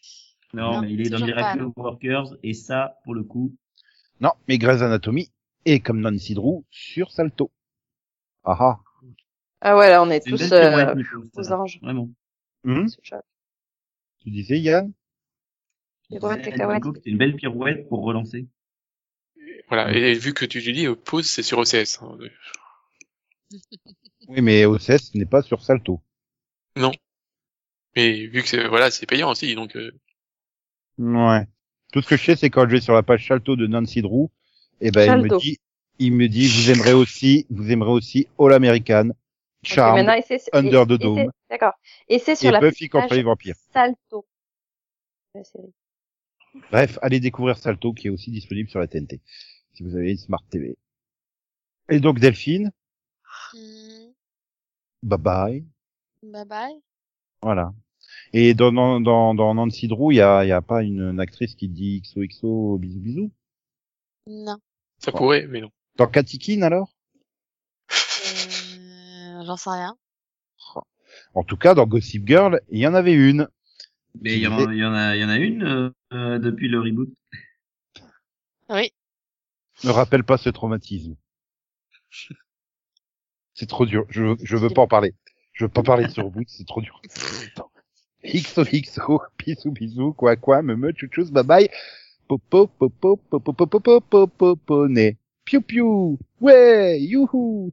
E: Non,
D: Non,
E: mais il est dans Miracle Workers, et ça, pour le coup,
A: Non, mais Grey's Anatomy est comme Nancy Drew sur Salto. Ah ah.
H: Ah ouais, là, on est
E: une
H: tous euh, aux
E: ça.
H: anges.
E: Vraiment.
A: Hum, tu disais, Yann?
H: Pirouette,
E: C'est
H: cacahuète.
E: Nico, c'est une belle pirouette pour relancer.
B: Voilà. Et vu que tu dis, euh, pause, c'est sur OCS. hein.
A: Oui, mais OCS ce n'est pas sur Salto.
B: Mais vu que c'est, voilà, c'est payant aussi, donc, euh,
A: Ouais. Tout ce que je sais, c'est quand je vais sur la page Salto de Nancy Drew, et ben, il me dit, il me dit, vous aimerez aussi, vous aimerez aussi All American,
H: c'est-
A: Under
H: et-
A: the Dome.
H: D'accord. Et c'est sur
A: et
H: la
A: Buffy contre
H: page
A: les vampires.
H: Salto. La série.
A: Bref, allez découvrir Salto, qui est aussi disponible sur la TNT, si vous avez une Smart TV. Et donc, Delphine,
D: Hmm,
A: bye bye.
D: Bye bye.
A: Voilà. Et dans, dans, dans, dans Nancy Drew, il y a, y a pas une, une actrice qui dit XOXO, bisous bisous?
D: Non.
B: ça pourrait, mais non.
A: Dans Katikin, alors?
D: Euh, J'en sais rien.
A: En tout cas, dans Gossip Girl, il y en avait une.
E: Mais il y, en- y en a, y en a une euh, euh, depuis le reboot.
D: Oui.
A: Ne rappelle pas ce traumatisme. C'est trop dur. Je, je veux pas en parler. Je veux pas parler de ce reboot, c'est trop dur. *laughs* Attends. XOXO, bisous bisous, quoi quoi, me me chouchous, bye bye. Popo popo popo popo popo popo. Piou piou. Ouais, youhou.